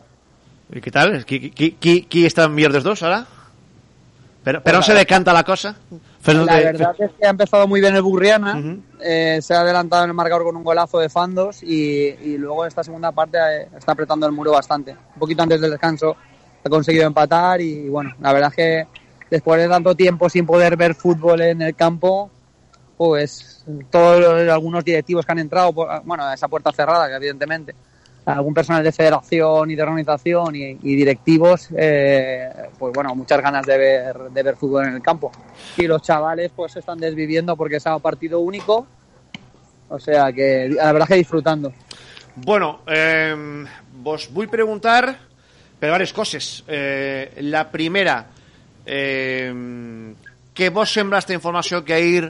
¿Y qué tal? ¿Qui, qui, qui, qui està millor dels dos ara? Pero, pero no Pues se decanta la cosa. La de- verdad es que ha empezado muy bien el Burriana. eh, se ha adelantado en el marcador con un golazo de Fandos y, y luego en esta segunda parte eh, está apretando el muro bastante. Un poquito antes del descanso ha conseguido empatar y bueno, la verdad es que después de tanto tiempo sin poder ver fútbol en el campo, pues todos algunos directivos que han entrado, bueno, a esa puerta cerrada, que evidentemente, algún personal de federación y de organización y, y directivos, eh, pues bueno, muchas ganas de ver, de ver fútbol en el campo. Y los chavales pues se están desviviendo porque es un partido único, o sea que la verdad que disfrutando. Bueno, eh, vos vull preguntar per diverses coses. Eh, la primera, eh, què vos sembla esta informació que ahir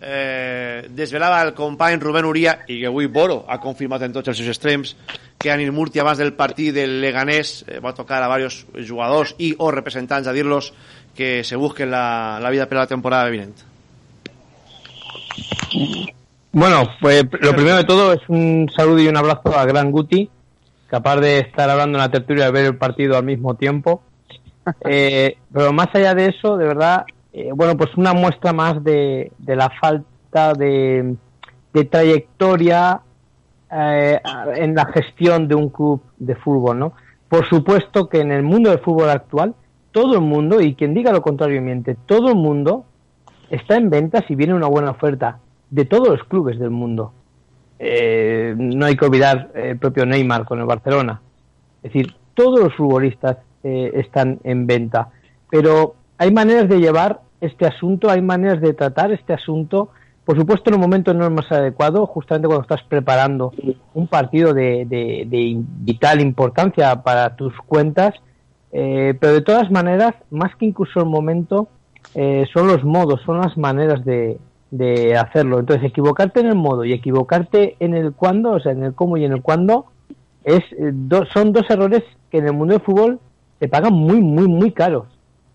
eh, desvelava el company Rubén Uria i que avui Boro ha confirmat en tots els seus que Anil Murti abans del partit del Leganés eh, va tocar a varios jugadors i o representants a dir-los que se busquen la, la vida per la temporada vinent. Bueno, pues lo primero de todo es un saludo y un abrazo a Gran Guti, capaz de estar hablando en la tertulia y ver el partido al mismo tiempo. Eh, pero más allá de eso, de verdad, eh, bueno, pues una muestra más de, de la falta de, de trayectoria eh, en la gestión de un club de fútbol, ¿no? Por supuesto que en el mundo del fútbol actual, todo el mundo, y quien diga lo contrario miente, todo el mundo está en venta si viene una buena oferta de todos los clubes del mundo. Eh, no hay que olvidar el propio Neymar con el Barcelona. Es decir, todos los futbolistas eh, están en venta. Pero hay maneras de llevar este asunto, hay maneras de tratar este asunto. Por supuesto, en un momento no es más adecuado, justamente cuando estás preparando un partido de vital importancia para tus cuentas. Eh, pero de todas maneras, más que incluso el momento, eh, son los modos, son las maneras de, de hacerlo. Entonces, equivocarte en el modo y equivocarte en el cuándo, o sea, en el cómo y en el cuándo, es, eh, do- son dos errores que en el mundo del fútbol se pagan muy, muy, muy caros.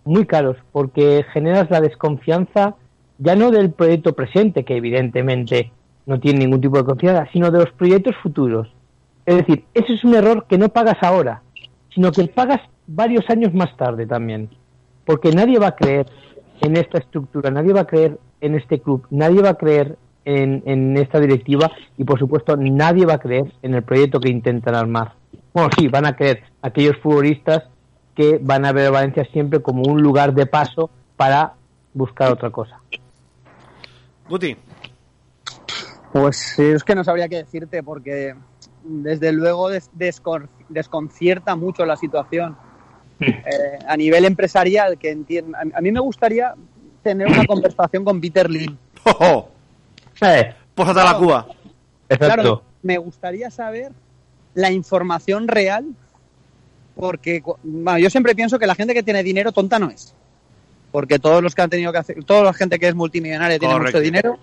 Muy caros, porque generas la desconfianza ya no del proyecto presente, que evidentemente no tiene ningún tipo de confianza, sino de los proyectos futuros. Es decir, ese es un error que no pagas ahora, sino que pagas varios años más tarde también. Porque nadie va a creer en esta estructura, nadie va a creer en este club, nadie va a creer en, en esta directiva y por supuesto nadie va a creer en el proyecto que intentan armar. Bueno, sí, van a creer aquellos futbolistas que van a ver a Valencia siempre como un lugar de paso para buscar otra cosa. Guti. Pues es que no sabría qué decirte porque desde luego des- descon- desconcierta mucho la situación. Eh, a nivel empresarial, que entiendo, a, a mí me gustaría tener una conversación con Peter Lim. ¡Oh! Pósate a la Cuba. Claro, me gustaría saber la información real porque bueno, yo siempre pienso que la gente que tiene dinero tonta no es. Porque todos los que han tenido que hacer, toda la gente que es multimillonaria tiene Correcto. mucho dinero,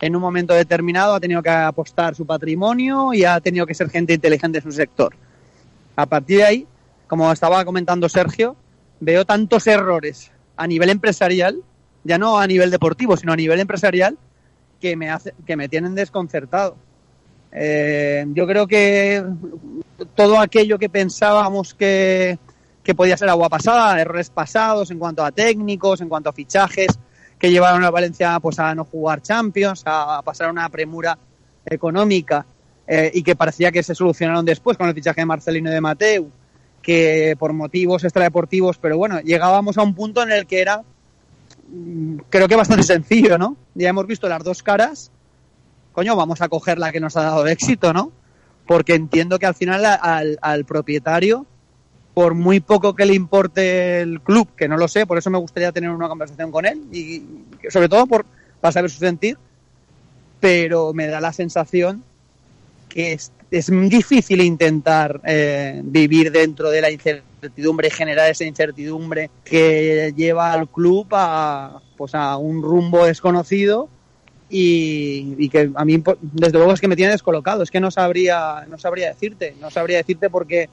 en un momento determinado ha tenido que apostar su patrimonio y ha tenido que ser gente inteligente en su sector. A partir de ahí, como estaba comentando Sergio, veo tantos errores a nivel empresarial, ya no a nivel deportivo, sino a nivel empresarial, que me, hace, que me tienen desconcertado. Eh, yo creo que todo aquello que pensábamos que, que podía ser agua pasada, errores pasados en cuanto a técnicos, en cuanto a fichajes, que llevaron a Valencia pues, a no jugar Champions, a pasar una premura económica eh, y que parecía que se solucionaron después con el fichaje de Marcelino y de Mateu, que por motivos extradeportivos, pero bueno, llegábamos a un punto en el que era, creo que bastante sencillo, ¿no? Ya hemos visto las dos caras, coño, vamos a coger la que nos ha dado éxito, ¿no? Porque entiendo que al final al, al propietario, por muy poco que le importe el club, que no lo sé, por eso me gustaría tener una conversación con él, y sobre todo por, para saber su sentir, pero me da la sensación que es, es difícil intentar eh, vivir dentro de la incertidumbre y generar esa incertidumbre que lleva al club a, pues a un rumbo desconocido y, y que a mí po- desde luego es que me tiene descolocado. Es que no sabría no sabría decirte no sabría decirte porque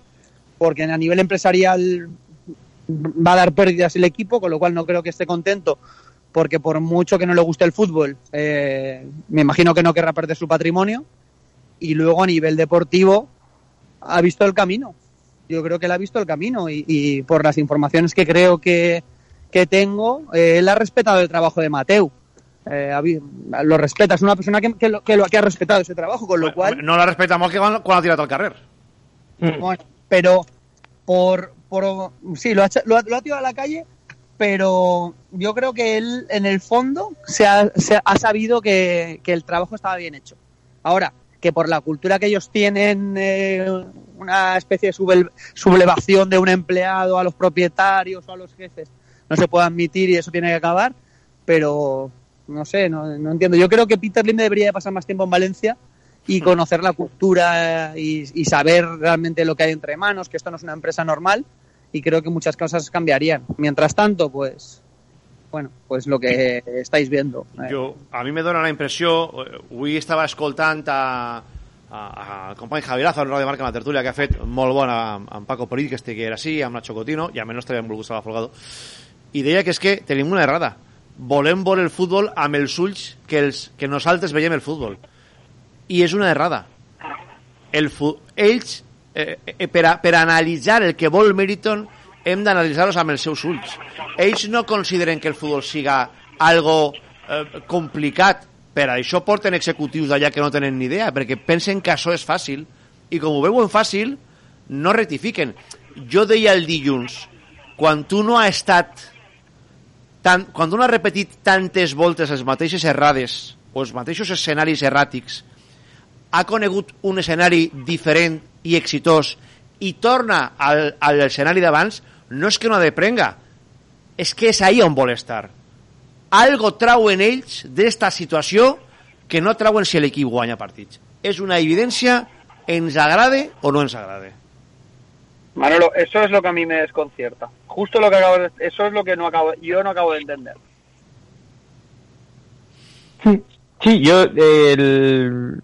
porque a nivel empresarial va a dar pérdidas el equipo con lo cual no creo que esté contento porque por mucho que no le guste el fútbol eh, me imagino que no querrá perder su patrimonio y luego a nivel deportivo ha visto el camino. Yo creo que él ha visto el camino y, y por las informaciones que creo que, que tengo, eh, él ha respetado el trabajo de Mateu. Eh, lo respeta, es una persona que, que lo, que, lo- que ha respetado ese trabajo, con lo cual... No la respetamos que cuando, cuando ha tirado al carrer. Bueno, pero por, por sí, lo ha, lo, ha- lo ha tirado a la calle pero yo creo que él, en el fondo, se ha, se ha sabido que, que el trabajo estaba bien hecho. Ahora, que por la cultura que ellos tienen, eh, una especie de sublevación de un empleado a los propietarios o a los jefes, no se puede admitir y eso tiene que acabar, pero no sé, no, no entiendo. Yo creo que Peter Lim debería de pasar más tiempo en Valencia y conocer la cultura y, y saber realmente lo que hay entre manos, que esto no es una empresa normal y creo que muchas cosas cambiarían. Mientras tanto, pues, bueno, pues lo que estáis viendo. Eh, a mi me dóna la impressió, eh, avui estava escoltant a, a, a company Javi Lazo, en Ràdio Marca, en la tertúlia que ha fet molt bona amb, amb Paco Polit, que estigui així, amb Nacho Cotino, i a menys també amb Gustavo Folgado, i deia que és que tenim una errada. Volem veure el futbol amb els ulls que, els, que nosaltres veiem el futbol. I és una errada. El ells, eh, eh, per, a, per analitzar el que vol Meriton, hem d'analitzar-los amb els seus ulls. Ells no consideren que el futbol siga algo eh, complicat. Per això porten executius d'allà que no tenen ni idea, perquè pensen que això és fàcil, i com ho veuen fàcil, no rectifiquen. Jo deia el dilluns, quan tu no has estat tant, quan un ha repetit tantes voltes les mateixes errades o els mateixos escenaris erràtics, ha conegut un escenari diferent i exitós i torna al, a l'escenari d'abans, no és que no ha de prenga, és que és ahí on vol estar. Algo trauen ells d'esta situació que no trauen si l'equip guanya partits. És una evidència, ens agrade o no ens agrade. Manolo, eso es lo que a mí me desconcierta. Justo lo que acabo de... Eso es lo que no acabo, yo no acabo de entender. Sí, yo el...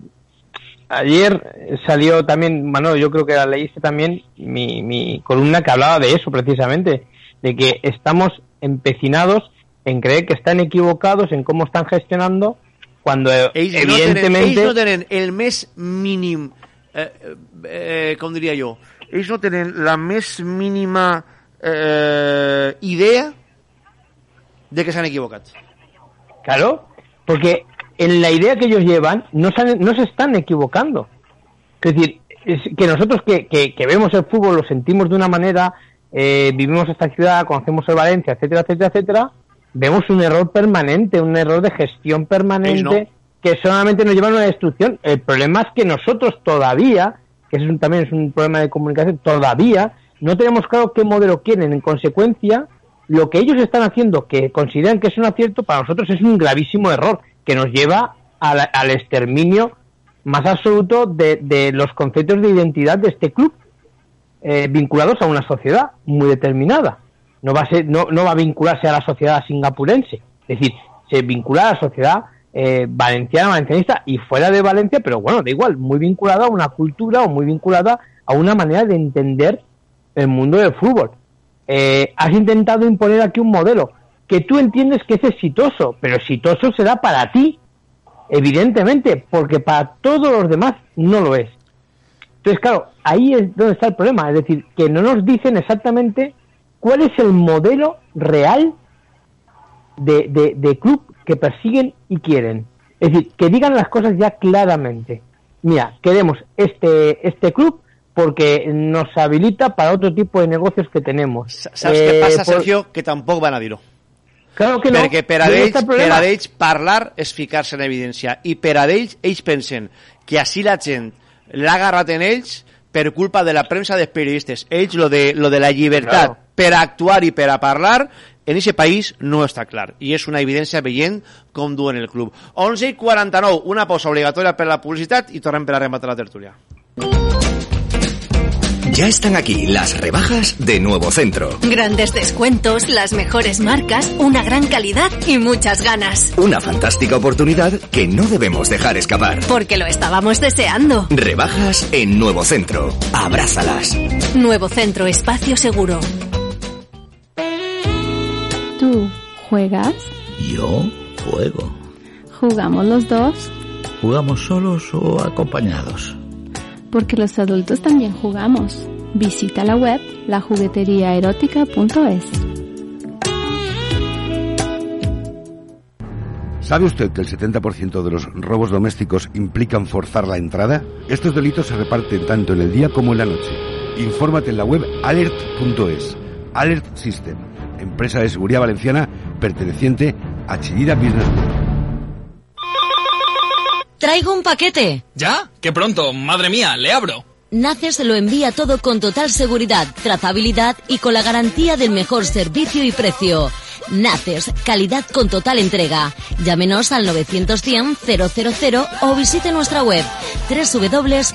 ayer salió también, Manolo, yo creo que la leíste también mi, mi columna que hablaba de eso precisamente, de que estamos empecinados en creer que están equivocados en cómo están gestionando cuando ells evidentemente no tenen, ells no tenen el més mínim eh, eh, com diria jo ells no tenen la més mínima eh, idea de que s'han equivocat Claro, porque en la idea que ellos llevan no se, no se están equivocando. Es decir, es que nosotros que, que- que vemos el fútbol lo sentimos de una manera, eh, vivimos esta ciudad, conocemos el Valencia, etcétera, etcétera, etcétera, vemos un error permanente, un error de gestión permanente que solamente nos lleva a una destrucción. El problema es que nosotros todavía, que eso es un- también es un problema de comunicación, todavía no tenemos claro qué modelo quieren. En consecuencia, lo que ellos están haciendo, que consideran que es un acierto, para nosotros es un gravísimo error, que nos lleva al exterminio más absoluto de, de los conceptos de identidad de este club, eh, vinculados a una sociedad muy determinada. No va, a ser, no, no va a vincularse a la sociedad singapurense, es decir, se vincula a la sociedad eh, valenciana, valencianista y fuera de Valencia, pero bueno, da igual, muy vinculada a una cultura o muy vinculada a una manera de entender el mundo del fútbol. Eh, has intentado imponer aquí un modelo que tú entiendes que es exitoso, pero exitoso será para ti, evidentemente, porque para todos los demás no lo es. Entonces, claro, ahí es donde está el problema, es decir, que no nos dicen exactamente cuál es el modelo real de, de- de club que persiguen y quieren. Es decir, que digan las cosas ya claramente. Mira, queremos este, este club porque nos habilita para otro tipo de negocios que tenemos. saps Eh, què passa, por- Sergio? que tampoc van a dir-ho Claro que no. perquè per a, ahí ells, per a ells parlar és ficar-se en evidència. I per a ells, ells pensen que així la gent l'ha agarrat en ells per culpa de la premsa dels periodistes. Ells lo de, lo de la llibertat Claro. per actuar i per a parlar en aquest país no està clar. I és una evidència veient com duen el club. 11 i 49, una pausa obligatòria per la publicitat i tornem per a rematar la tertúlia Ya están aquí las rebajas de Nuevo Centro. Grandes descuentos, las mejores marcas, una gran calidad y muchas ganas. Una fantástica oportunidad que no debemos dejar escapar. Porque lo estábamos deseando. Rebajas en Nuevo Centro. Abrázalas. Nuevo Centro Espacio Seguro. ¿Tú juegas? Yo juego. ¿Jugamos los dos? ¿Jugamos solos o acompañados? Porque los adultos también jugamos. Visita la web lajugueteriaerótica.es. ¿Sabe usted que el 70% de los robos domésticos implican forzar la entrada? Estos delitos se reparten tanto en el día como en la noche. Infórmate en la web alert.es. Alert System, empresa de seguridad valenciana perteneciente a Chillida Business Group. Traigo un paquete. ¿Ya? ¡Qué pronto! ¡Madre mía! ¡Le abro! Naces lo envía todo con total seguridad, trazabilidad y con la garantía del mejor servicio y precio. Naces, calidad con total entrega. Llámenos al 910 000 o visite nuestra web www.nacex.es.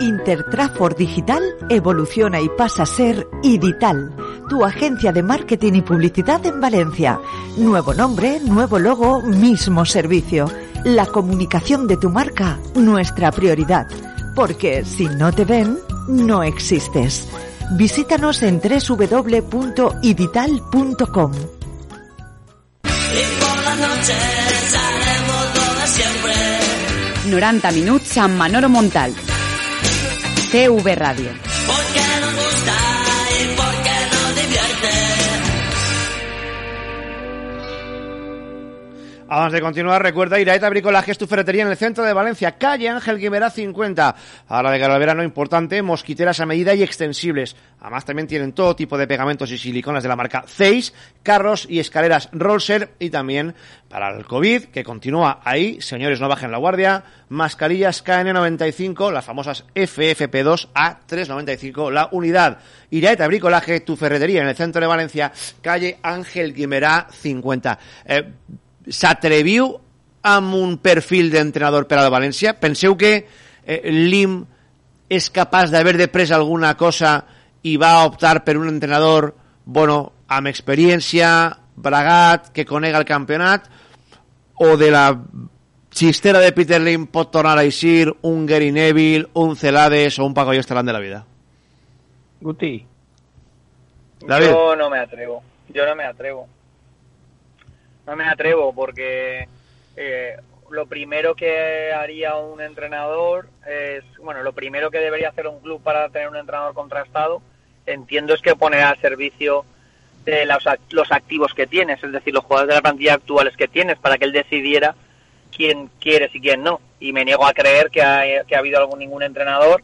Intertrafor Digital evoluciona y pasa a ser Idital, tu agencia de marketing y publicidad en Valencia. Nuevo nombre, nuevo logo, mismo servicio. La comunicación de tu marca, nuestra prioridad. Porque si no te ven, no existes. Visítanos en www.idital.com. 90 minuts amb Manolo Montal. TV Ràdio. Antes de continuar, recuerda ir a Eta Bricolaje, es tu ferretería en el centro de Valencia, calle Ángel Guimerá 50. Ahora de cara al verano importante, mosquiteras a medida y extensibles. Además también tienen todo tipo de pegamentos y siliconas de la marca Zeiss, carros y escaleras Rollser y también para el COVID, que continúa ahí, señores no bajen la guardia, mascarillas KN95, las famosas FFP2 a 395 la unidad. Iraeta Bricolaje, tu ferretería en el centro de Valencia, calle Ángel Guimerá 50. Eh, s'atreviu amb un perfil d'entrenador per al València? Penseu que eh, l'IM és capaç d'haver de pres alguna cosa i va optar per un entrenador bueno, amb experiència, bragat, que conega el campionat, o de la xistera de Peter Lim pot tornar a eixir un Gary Neville, un Celades o un Paco Yosterland de la vida? Guti. David. Yo no me atrevo. Yo no me atrevo. No me atrevo porque eh, lo primero que haría un entrenador es, bueno, lo primero que debería hacer un club para tener un entrenador contrastado, entiendo es que poner al servicio de los, los activos que tienes, es decir, los jugadores de la plantilla actuales que tienes, para que él decidiera quién quieres y quién no. Y me niego a creer que ha, que ha habido algún ningún entrenador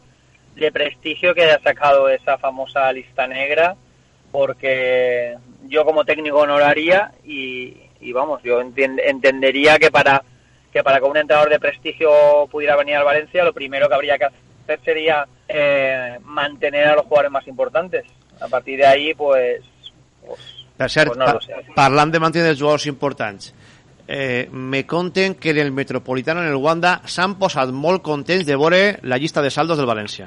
de prestigio que haya sacado esa famosa lista negra, porque yo como técnico no lo haría y, y vamos, yo entendería que para que para que un entrenador de prestigio pudiera venir al Valencia, lo primero que habría que hacer sería eh, mantener a los jugadores más importantes. A partir de ahí, pues, Per cert, Pues no pa- sé. parlant de mantenir els jugadors importants, eh, me conten que en el Metropolitano, en el Wanda, s'han posat molt contents de veure la llista de saldos del València.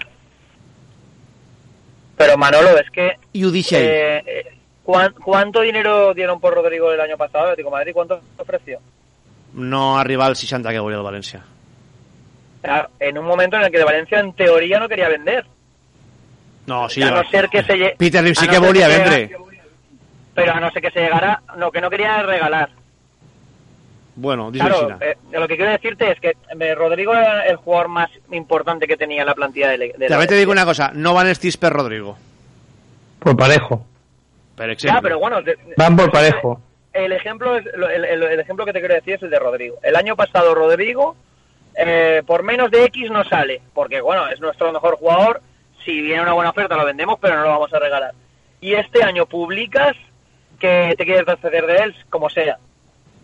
pero Manolo, es que I ho deixa eh, eh, ¿cuán- ¿cuánto dinero dieron por Rodrigo el año pasado? Atlético Madrid, ¿cuánto ofreció? No arriba al 60 que volia el València. Ah, En un momento en el que de Valencia en teoría no quería vender. No, sí. a no ser que se Peter Lim sí que vendre. llegara- Pero a no ser que se llegara, no, que no quería regalar. Bueno, dice Claro, eh, lo que quiero decirte es que eh, Rodrigo era el jugador más importante que tenía en la plantilla de, de També te dic una cosa, no van estis per Rodrigo. Por parejo. Per Ya, pero bueno, de- Van por parejo. el ejemplo es lo- el, el- el ejemplo que te quiero decir es el de Rodrigo. El año pasado Rodrigo eh, por menos de X no sale, porque bueno, es nuestro mejor jugador, si viene una buena oferta lo vendemos, pero no lo vamos a regalar. Y este año publicas que te quieres deshacer de él, como sea.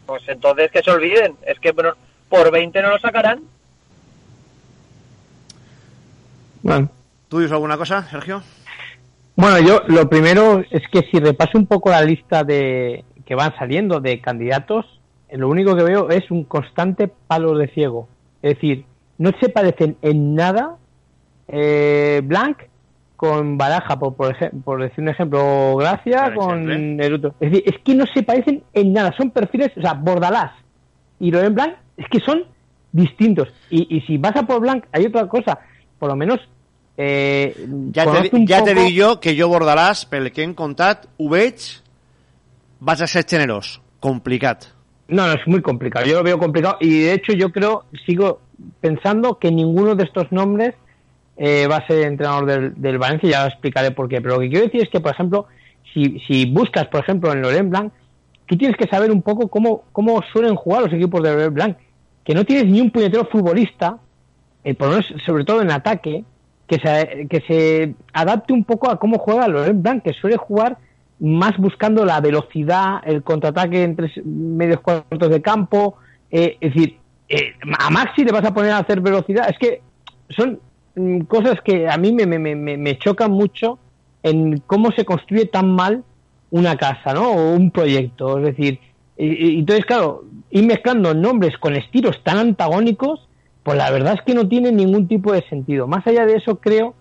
Pues entonces que se olviden, es que bueno, por 20 no lo sacarán. Bueno. ¿Tú dices alguna cosa, Sergio? Bueno, yo lo primero es que si repaso un poco la lista de que van saliendo de candidatos, eh, lo único que veo es un constante palo de ciego. Es decir, no se parecen en nada eh, Blanc con Baraja, por, por, por decir un ejemplo, Gracia Por con ejemplo. el otro. Es decir, es que no se parecen en nada, son perfiles, o sea, Bordalás y Loren Blanc es que son distintos. Y, y si vas a por Blanc, hay otra cosa, por lo menos eh, Ja, te, ja te poco- dic jo que jo Bordalàs, pel que hem contat, ho veig, vas a ser generós. Complicat. No, no, es muy complicado. Yo lo veo complicado y de hecho yo creo, sigo pensando que ninguno de estos nombres eh, va a ser entrenador del, del Valencia, ya lo explicaré por qué. Pero lo que quiero decir es que, por ejemplo, si, si buscas, por ejemplo, en Laurent Blanc, tú tienes que saber un poco cómo, cómo suelen jugar los equipos de Laurent Blanc. Que no tienes ni un puñetero futbolista, eh, por menos, sobre todo en ataque, que se, que se adapte un poco a cómo juega Laurent Blanc, que suele jugar más buscando la velocidad, el contraataque en tres medios cuartos de campo. eh, es decir, eh, a Maxi le vas a poner a hacer velocidad. Es que son mm, cosas que a mí me, me, me, me chocan mucho en cómo se construye tan mal una casa, ¿no? O un proyecto. Es decir, y- entonces, claro, ir mezclando nombres con estilos tan antagónicos, pues la verdad es que no tiene ningún tipo de sentido. Más allá de eso, creo,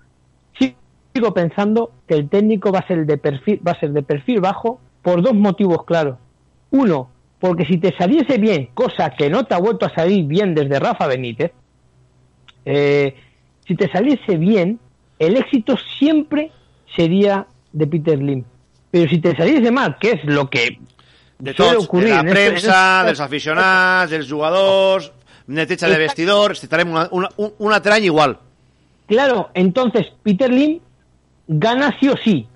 sigo pensando que el técnico va a ser de perfil, va a ser de perfil bajo por dos motivos claros. Uno, porque si te saliese bien, cosa que no te ha vuelto a salir bien desde Rafa Benítez, eh, si te saliese bien, el éxito siempre sería de Peter Lim. Pero si te saliese mal, que es lo que De suele tots, ocurrir de la en este- en premsa, este- dels aficionats, jugadors, neteja de vestidor, estarem una, una, un, un altre any igual. Claro, entonces Peter Lim gana sí o sí.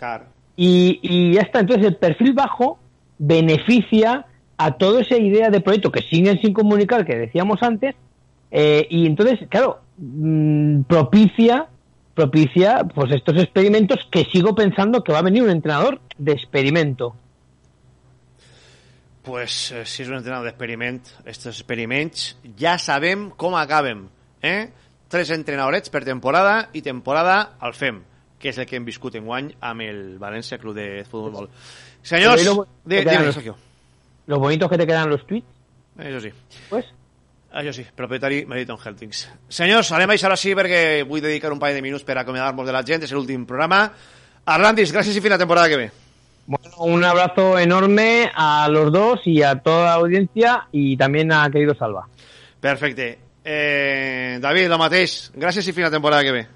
Y, y ya está. Entonces el perfil bajo beneficia a toda esa idea de proyecto que siguen sin comunicar, que decíamos antes, eh, y entonces, claro, mm, propicia propicia pues estos experimentos que sigo pensando que va a venir un entrenador de experimento. Pues eh, si és un entrenador d'experiment, estos experiments ja sabem com acabem. Eh? Tres entrenadorets per temporada i temporada al FEM, que és el que hem viscut en guany amb el València Club de Futbol. Senyors, lo- los- Sergio. Lo bonitos que te quedan los tweets. Això sí. Pues? Això sí, propietari Meriton Heltings. Senyors, anem a deixar així perquè vull dedicar un parell de minuts per acomiadar-nos de la gent, és l'últim programa. Arlandis, gràcies i fins la temporada que ve. Bueno, un abrazo enorme a los dos y a toda la audiencia y también a querido Salva. Perfecte. Eh, David, lo mateix. Gràcies i fins la temporada que ve.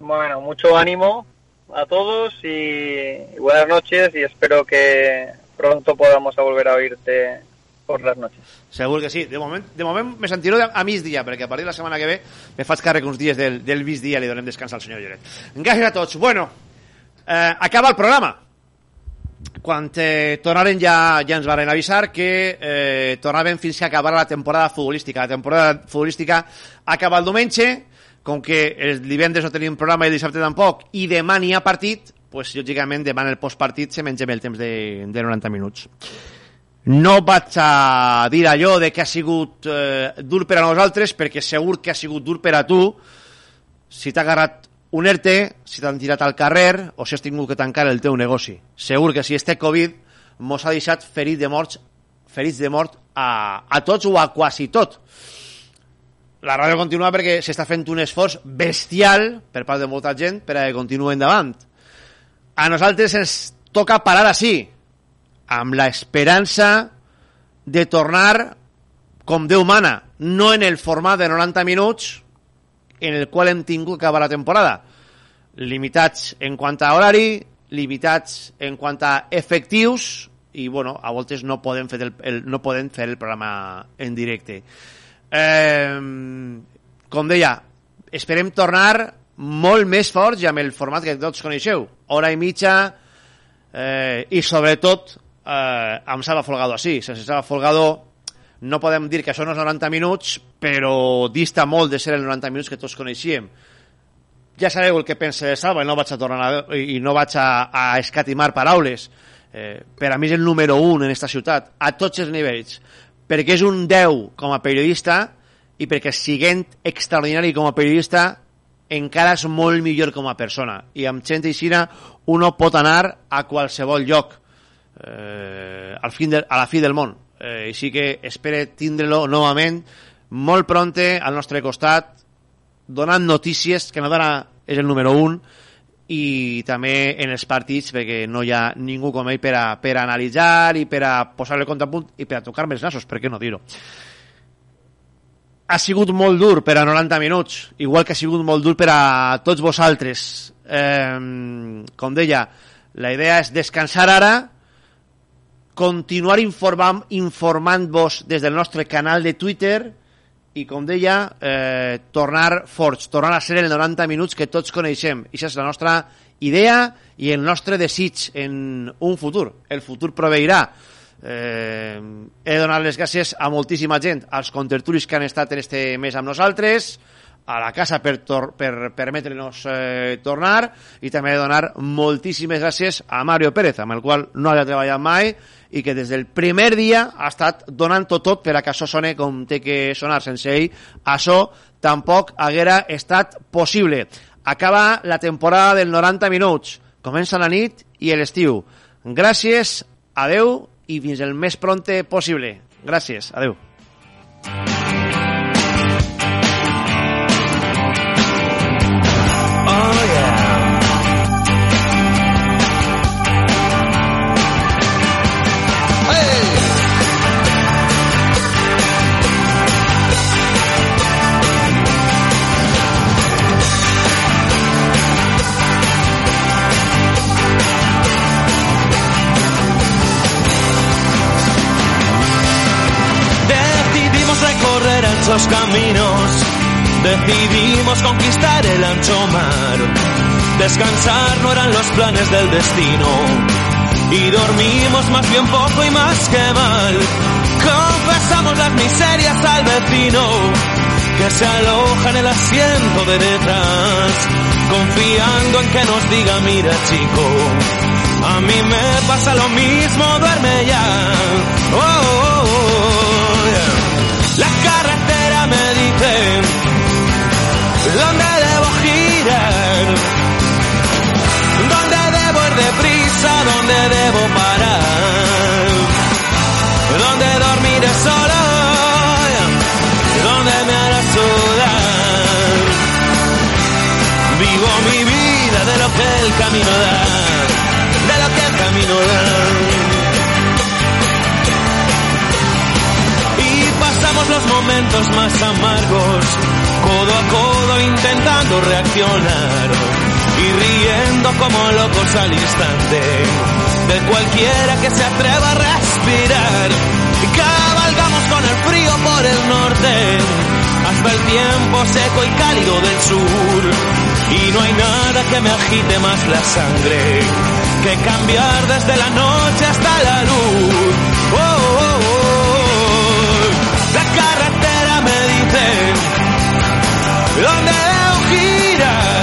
Bueno, mucho ánimo a todos y, y buenas noches y espero que pronto podamos volver a oírte por las noches. Segur que sí. De moment, de moment me sentiré de- a migdia, perquè a partir de la setmana que ve me faig càrrec uns dies del, del migdia i li donem descans al senyor Lloret. Gràcies a tots. Bueno, eh, acaba el programa. Quan eh, tornaren ja, ja ens varen avisar que eh, tornaven fins que acabara la temporada futbolística. La temporada futbolística acaba el diumenge, com que el divendres no tenim programa i el dissabte tampoc, i demà n'hi ha partit, pues, lògicament demà en el postpartit se mengem el temps de, de 90 minuts. No vaig a dir allò de que ha sigut eh, dur per a nosaltres, perquè segur que ha sigut dur per a tu, si t'ha agarrat un ERTE, si t'han tirat al carrer o si has tingut que tancar el teu negoci. Segur que si este Covid mos ha deixat ferit de morts, ferits de mort a, a tots o a quasi tot. La ràdio continua perquè s'està fent un esforç bestial per part de molta gent per a que continuï endavant. A nosaltres ens toca parar així, amb l'esperança de tornar com Déu mana, no en el format de 90 minuts en el qual hem tingut que acabar la temporada. Limitats en quant a horari, limitats en quant a efectius i, bueno, a voltes no podem fer el, el, no podem fer el programa en directe. Eh, com deia, esperem tornar molt més forts i amb el format que tots coneixeu. Hora i mitja eh, i sobretot eh, amb Salva Folgado així. Sense Salva Folgado no podem dir que no és 90 minuts, però dista molt de ser el 90 minuts que tots coneixíem. Ja sabeu el que pensa de Salva i no vaig a tornar a, i no vaig a, a escatimar paraules. Eh, per a mi és el número un en esta ciutat, a tots els nivells, perquè és un 10 com a periodista i perquè siguent extraordinari com a periodista encara és molt millor com a persona i amb gent aixina uno pot anar a qualsevol lloc eh, al fin de, a la fi del món eh, així que espere tindre-lo novament molt pronte al nostre costat donant notícies que dona és el número 1 i també en els partits perquè no hi ha ningú com ell per a, per a analitzar i per a posar-le contrapunt i per a tocar-me els nassos, per què no dir-ho ha sigut molt dur per a 90 minuts, igual que ha sigut molt dur per a tots vosaltres. Eh, com deia, la idea és descansar ara, continuar informant informant-vos des del nostre canal de Twitter i, com deia, eh, tornar forts, tornar a ser el 90 minuts que tots coneixem. I això és la nostra idea i el nostre desig en un futur. El futur proveirà. Eh, he donat les gràcies a moltíssima gent, als contertulis que han estat en este mes amb nosaltres, a la casa per, tor per permetre-nos eh, tornar i també donar moltíssimes gràcies a Mario Pérez, amb el qual no havia treballat mai i que des del primer dia ha estat donant tot tot per a que això sone com té que sonar. Sense ell, això tampoc haguera estat possible. Acaba la temporada del 90 minuts. Comença la nit i l'estiu. Gràcies, adeu i fins el més pronte possible. Gràcies, adeu. Anchos caminos, decidimos conquistar el ancho mar. Descansar no eran los planes del destino, y dormimos más bien poco y más que mal. Confesamos las miserias al vecino, que se aloja en el asiento de detrás, confiando en que nos diga, mira chico, a mí me pasa lo mismo, duerme ya. Oh, oh, oh, yeah. La carretera dónde debo girar, dónde debo ir deprisa, dónde debo parar, dónde dormiré solo, dónde me hará sudar. Vivo mi vida de lo que el camino da, de lo que el camino da. Y pasamos los momentos más amargos, codo a codo intentando reaccionar y riendo como locos al instante de cualquiera que se atreva a respirar. Y cabalgamos con el frío por el norte hasta el tiempo seco y cálido del sur. Y no hay nada que me agite más la sangre que cambiar desde la noche hasta la luz. Oh, oh, Eu gira. É